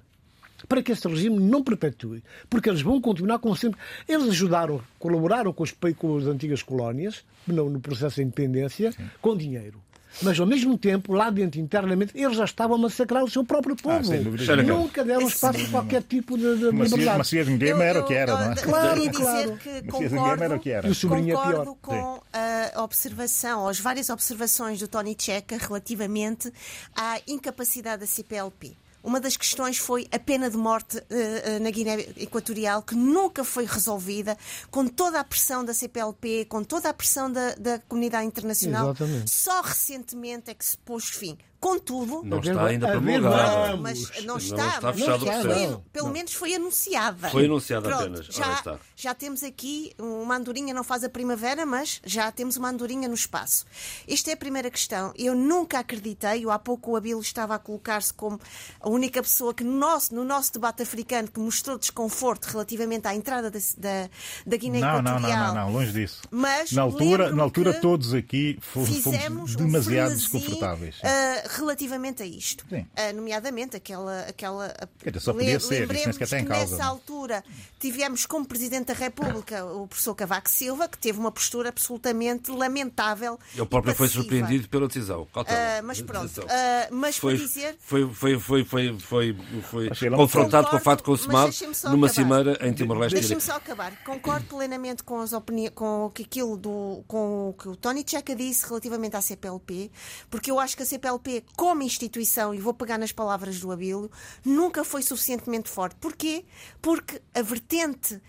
Para que este regime não perpetue. Porque eles vão continuar como sempre. Eles ajudaram, colaboraram com, os, com as antigas colónias no, no processo de independência Sim. com dinheiro mas ao mesmo tempo, lá dentro, internamente, eles já estavam a massacrar o seu próprio ah, povo. Ah, Nunca deram espaço a qualquer tipo de, de liberdade. Macias Nguema era o que era, não é? Claro, claro. Que concordo, era o que era. E o sobrinho concordo é pior. com a observação, as várias observações do Tony Checa relativamente à incapacidade da CPLP. Uma das questões foi a pena de morte uh, na Guiné Equatorial, que nunca foi resolvida, com toda a pressão da CPLP, com toda a pressão da, da comunidade internacional. Exatamente. Só recentemente é que se pôs fim. Contudo, não está ainda promulgada. Mas não está, não está fechado não foi, pelo não. menos foi anunciada. Foi anunciada Pronto, apenas. Já, já temos aqui uma andorinha, não faz a primavera, mas já temos uma andorinha no espaço. Esta é a primeira questão. Eu nunca acreditei, eu há pouco o Abilo estava a colocar-se como a única pessoa que no nosso, no nosso debate africano que mostrou desconforto relativamente à entrada da, da, da Guiné não, Equatorial. Não, não, não, não, longe disso. Mas na altura, na altura todos aqui fomos, fomos demasiado um desconfortáveis. Uh, relativamente a isto. Uh, nomeadamente aquela. aquela só podia ser, isso que causa. Nessa altura tivemos como Presidente da República o professor Cavaco Silva, que teve uma postura absolutamente lamentável. Ele próprio foi surpreendido pela decisão. Uh, mas pronto. Uh, mas foi, dizer. Foi, foi, foi, foi, foi, foi confrontado com o fato consumado numa acabar. cimeira em Timor-Leste. Deixa-me só acabar. Concordo plenamente com, as opini... com, que aquilo do... com o que o Tony Checa disse relativamente à CPLP, porque eu acho que a CPLP como instituição, e vou pegar nas palavras do Abílio, nunca foi suficientemente forte. Porquê? Porque a vertente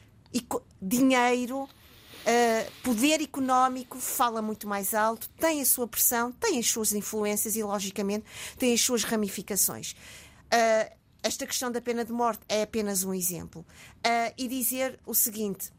dinheiro, Uh, poder económico fala muito mais alto, tem a sua pressão, tem as suas influências e, logicamente, tem as suas ramificações. Uh, esta questão da pena de morte é apenas um exemplo. Uh, e dizer o seguinte: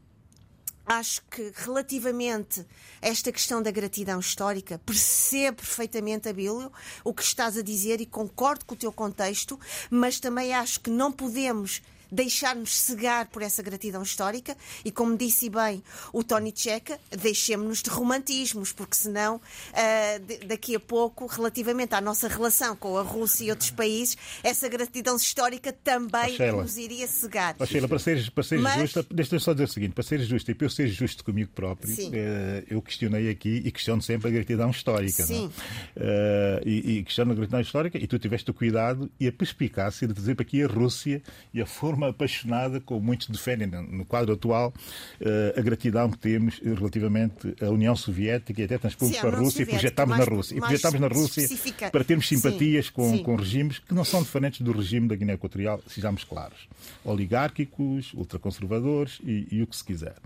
acho que relativamente a esta questão da gratidão histórica, percebo perfeitamente, Abílio, o que estás a dizer e concordo com o teu contexto, mas também acho que não podemos deixar-nos cegar por essa gratidão histórica e, como disse bem o Tony Checa, deixemos-nos de romantismos, porque senão, uh, daqui a pouco, relativamente à nossa relação com a Rússia e outros países, essa gratidão histórica também oh, nos iria cegar. Oh, Sheila, para seres, para seres Mas... justa, deixa-me só dizer o seguinte: para seres justa e para eu ser justo comigo próprio, uh, eu questionei aqui e questiono sempre a gratidão histórica. É? Sim. Uh, e, e questiono a gratidão histórica e tu tiveste o cuidado e a perspicácia de dizer para aqui a Rússia e a forma forma apaixonada, como muitos defendem no quadro atual, eh, a gratidão que temos relativamente à União Soviética e até transpomos para a Rússia e projetámos na Rússia. E projetámos na Rússia para termos simpatias sim, com, sim. com regimes que não são diferentes do regime da Guiné Equatorial, sejamos claros. Oligárquicos, ultraconservadores e, e o que se quiser.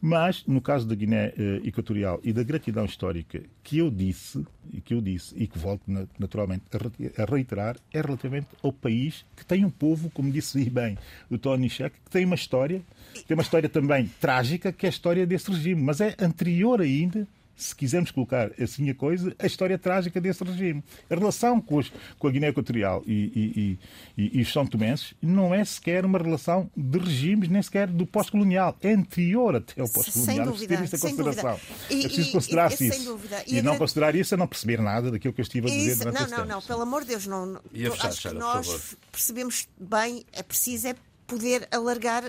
Mas, no caso da Guiné eh, Equatorial e da gratidão histórica que eu disse, e que eu disse, e que volto naturalmente a reiterar, é relativamente ao país que tem um povo, como disse bem o Tony Sheck, que tem uma história, tem uma história também trágica, que é a história desse regime, mas é anterior ainda se quisermos colocar assim a coisa, a história trágica desse regime. A relação com, os, com a Guiné Equatorial e, e, e, e, os São Tomenses não é sequer uma relação de regimes, nem sequer do pós-colonial. É anterior até ao pós-colonial. É preciso ter isso em consideração. é preciso considerar-se isso. E, não considerar isso é não perceber nada daquilo que eu estive a dizer isso, Não, não, não. Pelo amor de Deus, não. Fechar, acho que nós percebemos bem, é preciso é poder alargar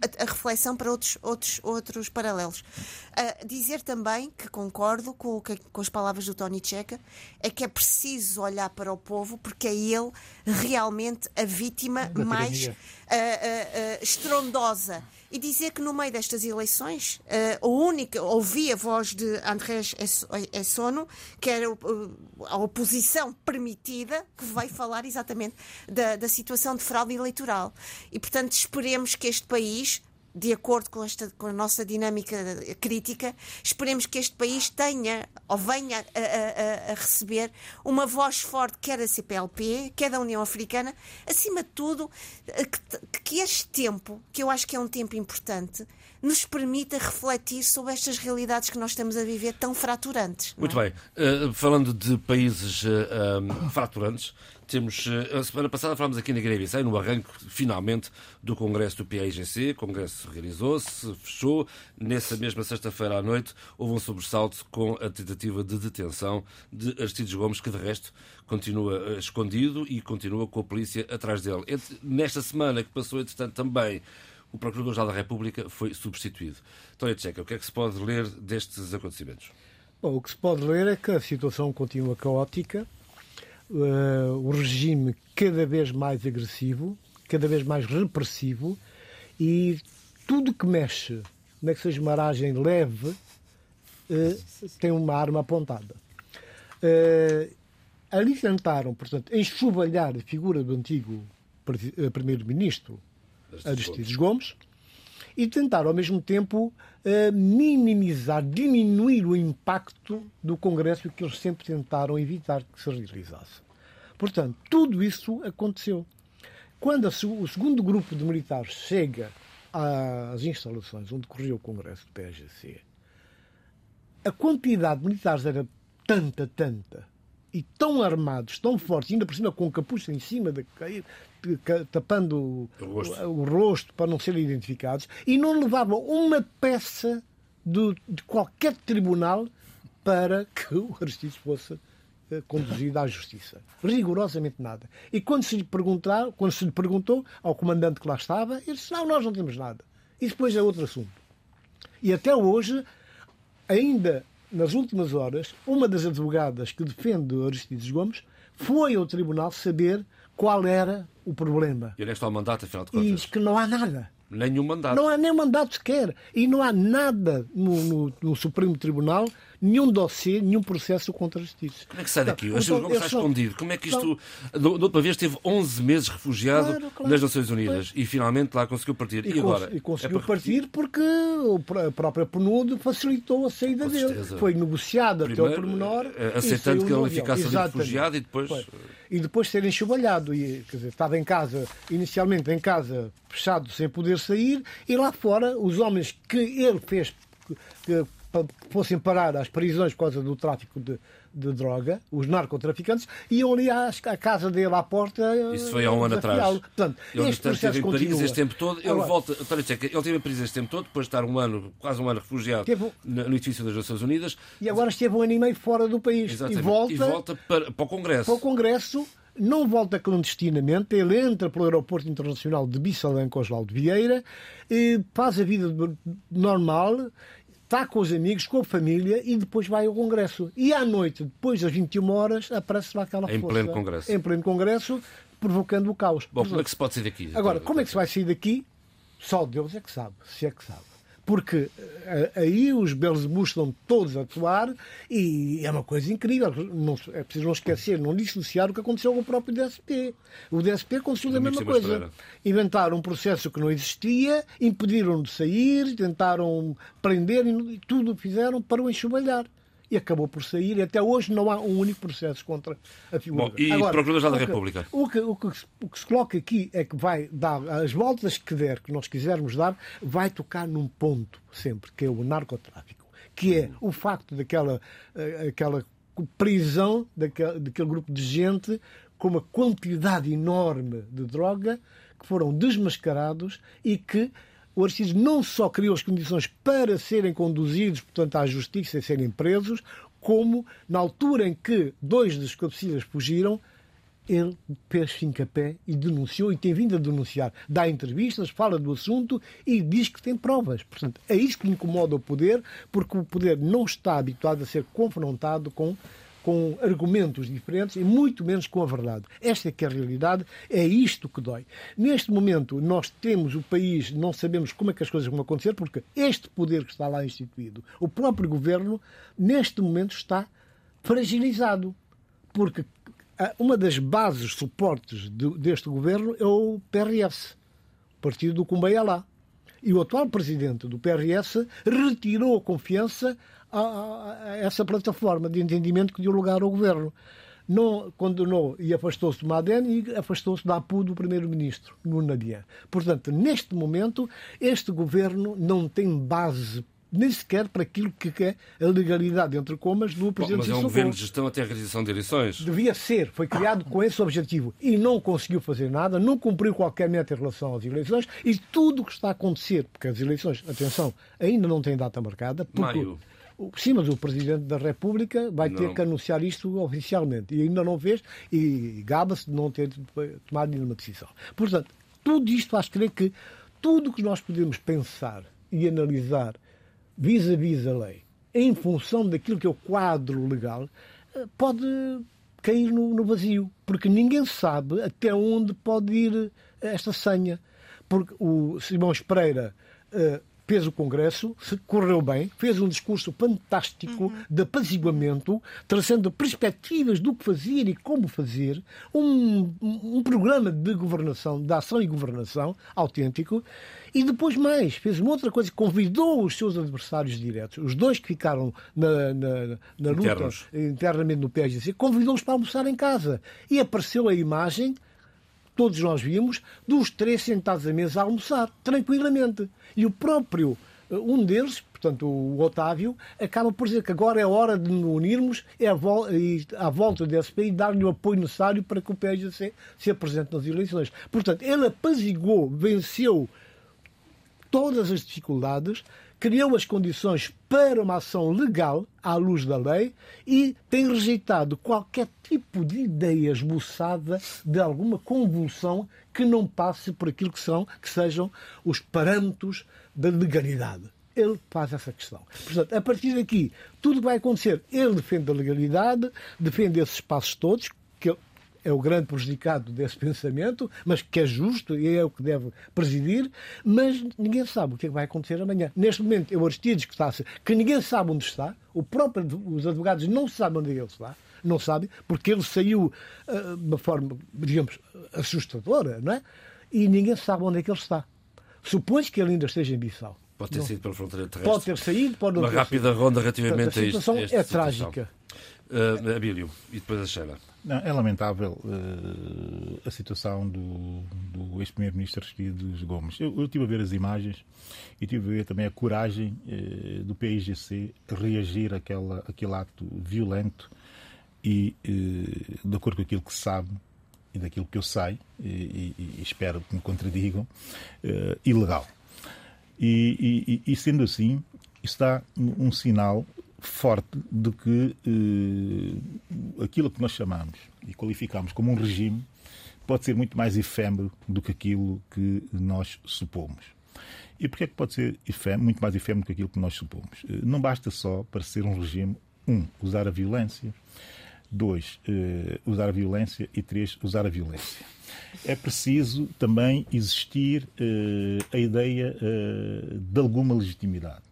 a, a reflexão para outros, outros, outros paralelos. Uh, dizer também que concordo com, com as palavras do Tony Checa, é que é preciso olhar para o povo porque é ele realmente a vítima mais uh, uh, estrondosa e dizer que no meio destas eleições uh, a única ouvi a voz de Andrés Essono que era a oposição permitida que veio falar exatamente da, da situação de fraude eleitoral. E portanto esperemos que este país de acordo com, esta, com a nossa dinâmica crítica, esperemos que este país tenha ou venha a, a, a, receber uma voz forte, quer da CPLP, quer da União Africana, acima de tudo, que, que este tempo, que eu acho que é um tempo importante, nos permita refletir sobre estas realidades que nós estamos a viver tão fraturantes. Muito é? bem. Uh, falando de países uh, um, fraturantes, temos, eh, a semana passada falámos aqui na Guiné-Bissau, no arranque, finalmente, do Congresso do PAIGC. O Congresso realizou-se, fechou. Nessa mesma sexta-feira à noite, houve um sobressalto com a tentativa de detenção de Aristides Gomes, que de resto continua eh, escondido e continua com a polícia atrás dele. Nesta semana que passou, entretanto, também o Procurador-Geral da República foi substituído. Tória Tcheca, o que é que se pode ler destes acontecimentos? Bom, o que se pode ler é que a situação continua caótica uh, o regime cada vez mais agressivo, cada vez mais repressivo e tudo que mexe, nem que seja uma aragem leve, uh, tem uma arma apontada. Uh, ali tentaram, portanto, enxovalhar a figura do antigo primeiro-ministro Aristides Gomes e tentar, ao mesmo tempo, minimizar, diminuir o impacto do Congresso que eles sempre tentaram evitar que se realizasse. Portanto, tudo isso aconteceu. Quando o segundo grupo de militares chega às instalações onde corria o Congresso do PSGC, a quantidade de militares era tanta, tanta, e tão armados, tão fortes, ainda por cima com capucha em cima cair, tapando o, rosto. o, rosto. para não serem identificados, e não levavam uma peça do, de qualquer tribunal para que o Aristides fosse eh, conduzido à justiça. Rigorosamente nada. E quando se lhe, perguntar, quando se lhe perguntou ao comandante que lá estava, ele disse: Não, nós não temos nada. E depois é outro assunto. E até hoje, ainda nas últimas horas, uma das advogadas que defende Aristides Gomes foi ao tribunal saber qual era o problema. E é está o mandato, afinal de contas? E diz que não há nada. Nenhum mandato. Não há nem mandato sequer. E não há nada no, no, no Supremo Tribunal nenhum dossiê, nenhum processo contra os justiça. Como é que sai daqui? Então, então, está escondido. Como é que isto. Da outra vez esteve 11 meses refugiado claro, claro, nas Nações Unidas e finalmente lá conseguiu partir. E, e agora? E conseguiu é partir porque a própria PNUD facilitou a saída dele. Foi negociada até ao pormenor. Eh, aceitando que ele ficasse ali refugiado e depois. Foi. E depois ser enxovalhado. E, quer dizer, estava em casa, inicialmente em casa, fechado, sem poder sair, e lá fora, os homens que ele fez fossem parar às prisões por causa do tráfico de, de droga, os narcotraficantes, iam ali à, à, casa dele à porta. Isso foi há um ano atrás. Portanto, ele este esteve em Paris este tempo todo. Ele Agora, volta. Ele esteve em Paris este tempo todo, depois de estar um ano, quase um ano refugiado teve... no edifício das Nações Unidas. E agora esteve um ano e meio fora do país. Exatamente. E volta, e volta para, para o Congresso. Para o Congresso não volta clandestinamente, ele entra pelo aeroporto internacional de Bissalém com Oswaldo Vieira, faz a vida normal, está com os amigos, com a família e depois vai ao Congresso. E à noite, depois das 21 horas, aparece lá aquela em força. Pleno congresso. Em pleno Congresso, provocando o caos. Bom, como é que se pode sair daqui? Agora, como é que se vai sair daqui? Só Deus é que sabe, se é que sabe porque eh, aí os Belzebuts estão todos a atuar e é uma coisa incrível. Não, é preciso não esquecer, não dissociar o que aconteceu com o próprio DSP. O DSP aconteceu a mesma coisa. Inventaram um processo que não existia, impediram de sair, tentaram prender e tudo fizeram para o enxovalhar e acabou por sair. E até hoje não há um único processo contra a figura. Bom, e Procurador-Geral da República? O que, o, que, o que se coloca aqui é que vai dar as voltas que der, que nós quisermos dar, vai tocar num ponto sempre, que é o narcotráfico. Que é o facto daquela eh, aquela prisão daquele, daquele grupo de gente com uma quantidade enorme de droga que foram desmascarados e que o Aristides não só criou as condições para serem conduzidos, portanto, à justiça e serem presos, como, na altura em que dois dos cabecilhas fugiram, ele fez fincapé e denunciou e tem vindo a denunciar. Dá entrevistas, fala do assunto e diz que tem provas. Portanto, é isso que incomoda o poder, porque o poder não está habituado a ser confrontado com com argumentos diferentes e muito menos com a verdade. Esta é que é a realidade, é isto que dói. Neste momento, nós temos o país, não sabemos como é que as coisas vão acontecer, porque este poder que está lá instituído, o próprio governo, neste momento está fragilizado. Porque uma das bases, suportes deste governo é o PRS, o Partido do Cumbeia lá. E o atual presidente do PRS retirou a confiança a, a essa plataforma de entendimento que deu lugar ao governo. Não condenou e afastou-se do Maden e afastou-se da APU do primeiro-ministro, Nuno Nadier. Portanto, neste momento, este governo não tem base nem sequer para aquilo que é a legalidade, entre comas, do Presidente Bom, Mas é um governo de gestão até a realização de eleições. Devia ser, foi criado com esse objetivo e não conseguiu fazer nada, não cumpriu qualquer meta em relação às eleições e tudo o que está a acontecer, porque as eleições, atenção, ainda não têm data marcada. Porque... Maio. Sim, mas o Presidente da República vai não. ter que anunciar isto oficialmente. E ainda não fez e gaba-se de não ter tomado nenhuma decisão. Portanto, tudo isto faz crer que tudo o que nós podemos pensar e analisar vis-a-vis -vis a lei, em função daquilo que é o quadro legal, eh, pode cair no, no vazio. Porque ninguém sabe até onde pode ir esta senha. Porque o Simão Espreira uh, fez o Congresso, correu bem, fez um discurso fantástico uhum. de apaziguamento, trazendo perspectivas do que fazer e como fazer, um, um programa de governação, de ação e governação autêntico, e depois mais, fez uma outra coisa, convidou os seus adversários diretos, os dois que ficaram na, na, na luta internamente no PSGC, convidou-os para almoçar em casa. E apareceu a imagem todos nós vimos, dos três sentados à mesa a almoçar, tranquilamente. E o próprio, eh, um deles, portanto o Otávio, acaba por dizer que agora é hora de nos unirmos e à volta desse país dar-lhe o apoio necessário para que o PSGC se apresente nas eleições. Portanto, ele apaziguou, venceu todas as dificuldades criou as condições para uma ação legal à luz da lei e tem rejeitado qualquer tipo de ideia esboçada de alguma convulsão que não passe por aquilo que são que sejam os parâmetros da legalidade. Ele faz essa questão. Portanto, a partir daqui, tudo vai acontecer. Ele defende a legalidade, defende esses passos todos, é o grande prejudicado desse pensamento, mas que é justo e é o que deve presidir, mas ninguém sabe o que, é que vai acontecer amanhã. Neste momento, é o Aristides que está que ninguém sabe onde está, o próprio, os advogados não sabem onde ele está, não sabem, porque ele saiu uh, de uma forma, digamos, assustadora, não é? E ninguém sabe onde é que ele está. Supõe-se que ele ainda esteja em Bissau. Pode ter não. saído pela fronteira terrestre. Pode ter saído, pode não Uma ter rápida saído. ronda relativamente Portanto, a, a situação isto. é trágica. Uh, Abílio, e depois a Sheila. Não, é lamentável uh, a situação do, do ex-primeiro-ministro Aristides Gomes. Eu, eu estive a ver as imagens e estive a ver também a coragem uh, do PIGC reagir àquela, àquele ato violento e, uh, de acordo com aquilo que se sabe e daquilo que eu sei, e, e, e espero que me contradigam, ilegal. E, e, sendo assim, um, um sinal forte de que eh, aquilo que nós chamamos e qualificamos como um regime pode ser muito mais efêmero do que aquilo que nós supomos. E porquê é que pode ser efêmero, muito mais efêmero do que aquilo que nós supomos? Eh, não basta só, para ser um regime, um, usar a violência, dois, eh, usar a violência e três, usar a violência. É preciso também existir a ideia de alguma legitimidade.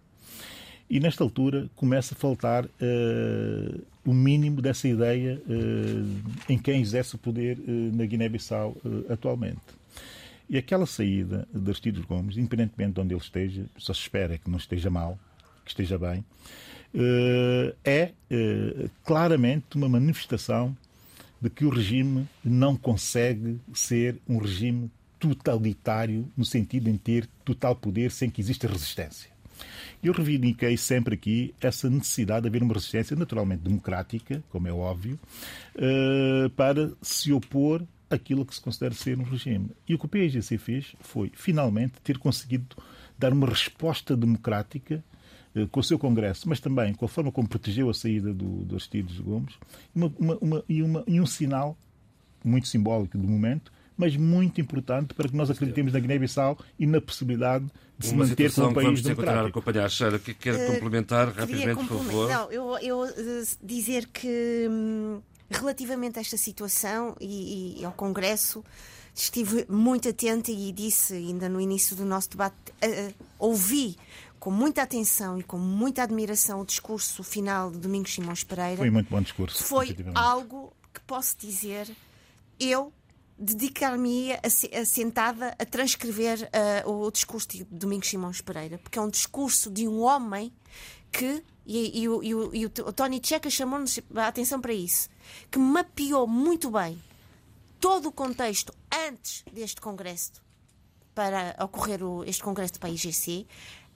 E nesta altura começa a faltar uh, o mínimo dessa ideia uh, em quem exerce o poder uh, na Guiné-Bissau atualmente. E aquela saída de Aristides Gomes, independentemente de onde ele esteja, só se espera que não esteja mal, que esteja bem, é claramente uma manifestação de que o regime não consegue ser um regime totalitário no sentido de ter total poder sem que exista resistência. Eu reivindiquei sempre aqui essa necessidade de haver uma resistência naturalmente democrática, como é óbvio, eh, para se opor àquilo que se considera ser um regime. E o que o PIGC fez foi, finalmente, ter conseguido dar uma resposta democrática eh, com o seu Congresso, mas também com a forma como protegeu a saída do, do Aristides Gomes, uma, uma, uma, e, e um sinal muito simbólico do momento, mas muito importante para que nós acreditemos na Guiné-Bissau e na possibilidade de se Uma manter como um país democrático. acompanhar. Sheila, que quer uh, complementar rapidamente, por favor? Não, eu, eu uh, dizer que hum, relativamente a esta situação e, e, ao Congresso estive muito atenta e disse ainda no início do nosso debate, uh, ouvi com muita atenção e com muita admiração o discurso final de Domingos Simões Pereira. Foi muito bom discurso. Foi algo que posso dizer, eu dedicar-me sentada a transcrever uh, o discurso de Domingos Simões Pereira, porque é um discurso de um homem que, e, e, e, o, e o, Tony Checa chamou-nos a atenção para isso, que mapeou muito bem todo o contexto antes deste congresso, para ocorrer o, este congresso para a IGC,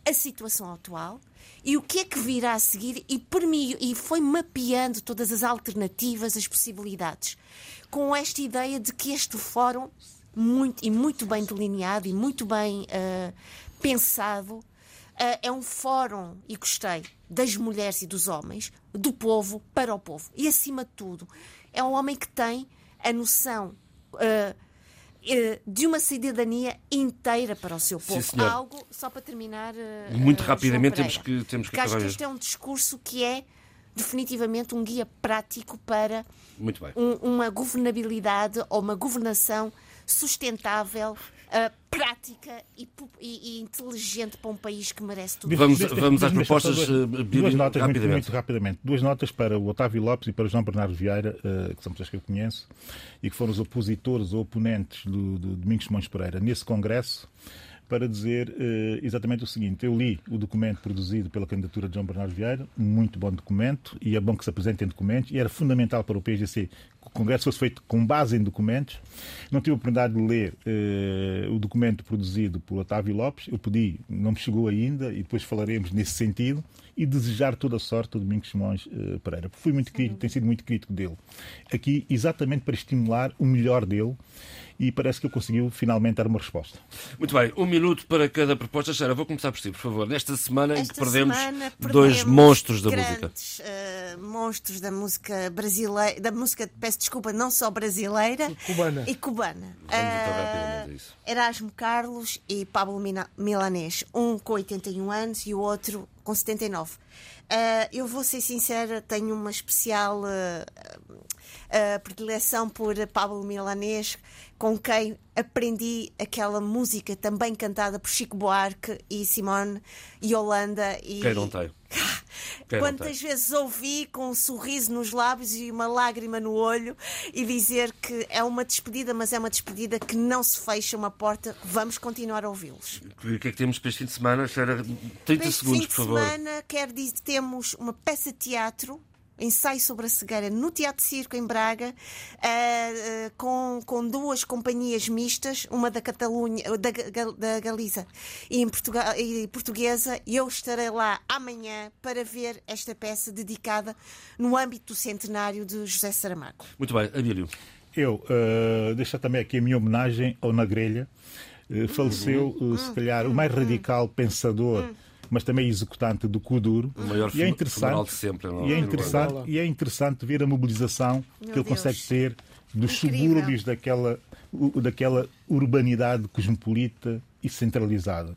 a situação atual e o que é que virá a seguir e, mim, e foi mapeando todas as alternativas, as possibilidades com esta ideia de que este fórum, muito, e muito bem delineado e muito bem uh, pensado, uh, é um fórum, e gostei, das mulheres e dos homens, do povo para o povo. E, acima de tudo, é um homem que tem a noção. Uh, de uma cidadania inteira para o seu povo. Sim, Algo, só para terminar. Muito rapidamente temos que, temos que Porque acho que este é um discurso que é definitivamente um guia prático para um, uma governabilidade ou uma governação sustentável, uh, prática e, e, e, inteligente para um país que merece tudo. Vamos, vamos às propostas. Duas, uh, duas notas rapidamente. Muito, muito, rapidamente. Duas notas para o Otávio Lopes e para o João Bernardo Vieira, uh, que são pessoas que eu conheço, e que foram os opositores ou oponentes do, do Domingos Simões Pereira nesse congresso para dizer uh, exatamente o seguinte. Eu li o documento produzido pela candidatura de João Bernardo Vieira, muito bom documento, e é bom que se apresentem documentos, e era fundamental para o PSGC que o Congresso fosse feito com base em documentos. Não tive a oportunidade de ler uh, o documento produzido por Otávio Lopes, eu pedi, não me chegou ainda, e depois falaremos nesse sentido, e desejar toda a sorte ao Domingos Simões uh, Pereira. Fui muito crítico, tenho sido muito crítico dele. Aqui, exatamente para estimular o melhor dele, e parece que ele conseguiu finalmente dar uma resposta. Muito bem, um minuto para cada proposta. Sara, vou começar por si, por favor. Nesta semana Esta em que perdemos, perdemos dois monstros da grandes, música. Uh, monstros da música brasileira, da música, peço desculpa, não só brasileira cubana. e cubana. Vamos rapidamente a isso. Erasmo Carlos e Pablo Milanês, um com 81 anos e o outro com 79. Uh, eu vou ser sincera, tenho uma especial uh, uh, predileção por Pablo Milanês, com quem aprendi aquela música também cantada por Chico Buarque e Simone e Holanda. E... Quem não tem? Quem Quantas vezes ouvi com um sorriso nos lábios e uma lágrima no olho e dizer que é uma despedida, mas é uma despedida que não se fecha uma porta, vamos continuar a ouvi-los. O que é que temos para este fim de semana? 30 segundos, por favor. Este fim de semana, quer dizer, temos uma peça de teatro ensaio sobre a cegueira no Teatro Circo em Braga, uh, uh, com, com duas companhias mistas, uma da Catalunha, da, da Galiza e, em Portugal, e portuguesa, e eu estarei lá amanhã para ver esta peça dedicada no âmbito do centenário de José Saramago. Muito bem, Abílio. Eu uh, deixar também aqui a minha homenagem ao Na Grelha. Uh, faleceu, uh, se calhar, o mais radical pensador mas também executante do Kuduro. O maior e é interessante, de sempre. E é interessante, e é interessante ver a mobilização Meu que ele Deus. consegue ter dos subúrbios daquela, daquela urbanidade cosmopolita e centralizada.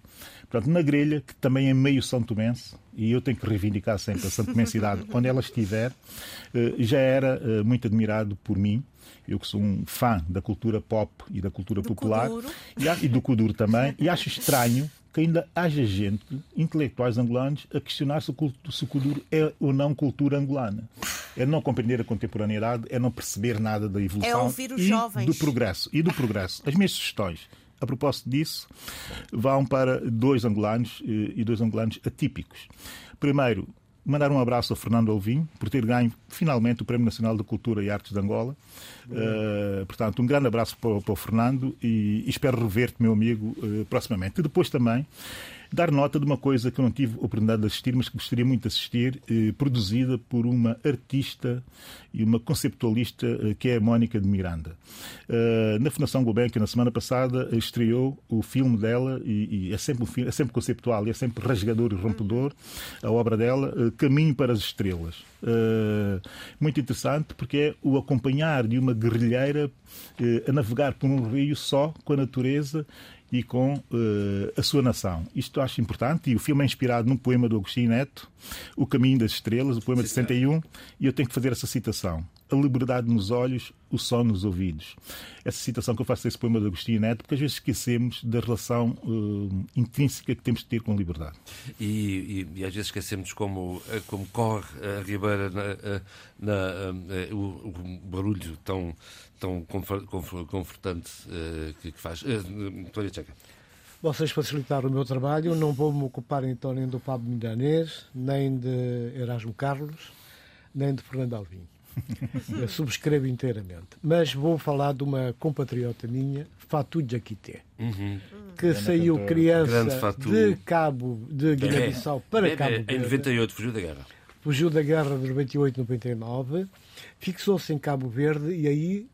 Portanto, na grelha, que também é meio São Tomense, e eu tenho que reivindicar sempre a São Tomensidade onde ela estiver, eh, já era eh, muito admirado por mim, eu que sou um fã da cultura pop e da cultura do popular, e, e do Kuduro também, e acho estranho que ainda haja gente, intelectuais angolanos, a questionar se o, se o Kuduro é ou não cultura angolana. É não compreender a contemporaneidade, é não perceber nada da evolução é ouvir os e jovens. do progresso. E do progresso. As minhas sugestões, a propósito disso, vão para dois angolanos eh, e dois angolanos atípicos. Primeiro, mandar um abraço ao Fernando Alvim por ter ganho finalmente o Prémio Nacional da Cultura e Artes de Angola. Uh, portanto, um grande abraço para, para o Fernando e, e espero rever-te, meu amigo, uh, proximamente. E depois também dar nota de uma coisa que eu não tive oportunidade de assistir, mas que gostaria muito de assistir, eh, produzida por uma artista e uma conceptualista eh, que é a Mónica de Miranda. Uh, na Fundação Gulbenkian, na semana passada, estreou o filme dela, e, e é, sempre um filme, é sempre conceptual, é sempre rasgador e rompedor, a obra dela, uh, Caminho para as Estrelas. Uh, muito interessante porque é o acompanhar de uma guerrilheira a navegar por um rio só com a natureza e com uh, a sua nação. Isto acho importante e o filme é inspirado num poema do Agostinho Neto, O Caminho das Estrelas, o poema de 61, e eu tenho que fazer essa citação. A liberdade nos olhos, o som nos ouvidos. Essa citação que eu faço desse poema do Agostinho Neto, porque às vezes esquecemos da relação uh, intrínseca que temos de ter com a liberdade. E, e, e às vezes esquecemos como, eh, como corre a Ribeira na, na, na, o, o barulho tão tão confortante uh, que, que, faz. Uh, Tcheca. Vocês facilitaram o meu trabalho, não vou me ocupar então nem do Pablo Milanês, nem de Erasmo Carlos, nem de Fernando Alvim. Eu subscrevo inteiramente. Mas vou falar de uma compatriota minha, Fatou Jaquité, uhum. que saiu criança de Cabo de Guiné-Bissau para é, Cabo Verde. Em 98 fugiu da guerra. Fugiu da guerra de 98 99, fixou-se em Cabo Verde e aí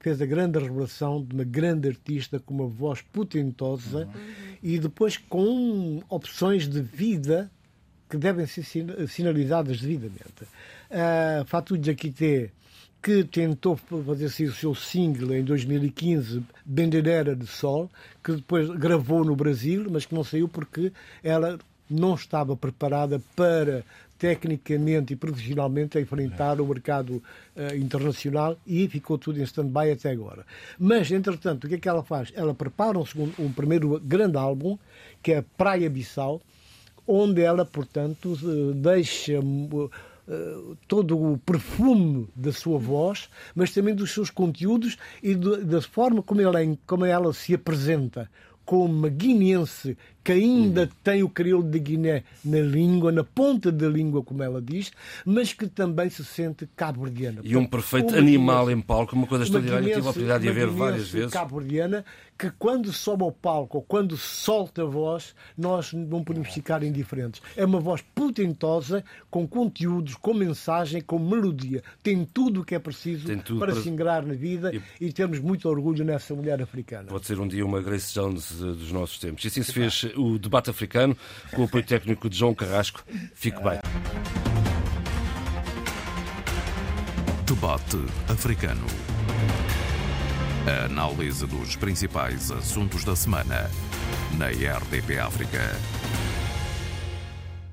fez a grande revelação de uma grande artista com uma voz potentosa uhum. e depois com opções de vida que devem ser sinalizadas devidamente. Uh, Fatou Jaquité, que tentou fazer assim o seu single em 2015, Bendeira de Sol, que depois gravou no Brasil, mas que não saiu porque ela não estava preparada para tecnicamente e profissionalmente a enfrentar o mercado uh, internacional e ficou tudo em stand-by até agora. Mas, entretanto, o que é que ela faz? Ela prepara um, segundo, um primeiro grande álbum, que é Praia Bissau, onde ela, portanto, deixa uh, todo o perfume da sua voz, mas também dos seus conteúdos e do, da forma como ela, como ela se apresenta como uma guineense que ainda uhum. tem o crioulo de Guiné na língua, na ponta da língua, como ela diz, mas que também se sente cabo-verdiana. E um perfeito animal em palco, uma coisa extraordinária, tive a oportunidade de ver várias vezes. cabo-verdiana, que quando sobe ao palco ou quando solta a voz, nós não podemos ficar indiferentes. É uma voz potentosa, com conteúdos, com mensagem, com melodia. Tem tudo o que é preciso para, para se ingrar na vida e... e temos muito orgulho nessa mulher africana. Pode ser um dia uma Grace Jones eh, dos nossos tempos. E assim se fez o debate africano com o apoio técnico de João Carrasco. Fique bem. Debate africano. A análise dos principais assuntos da semana na RDP África.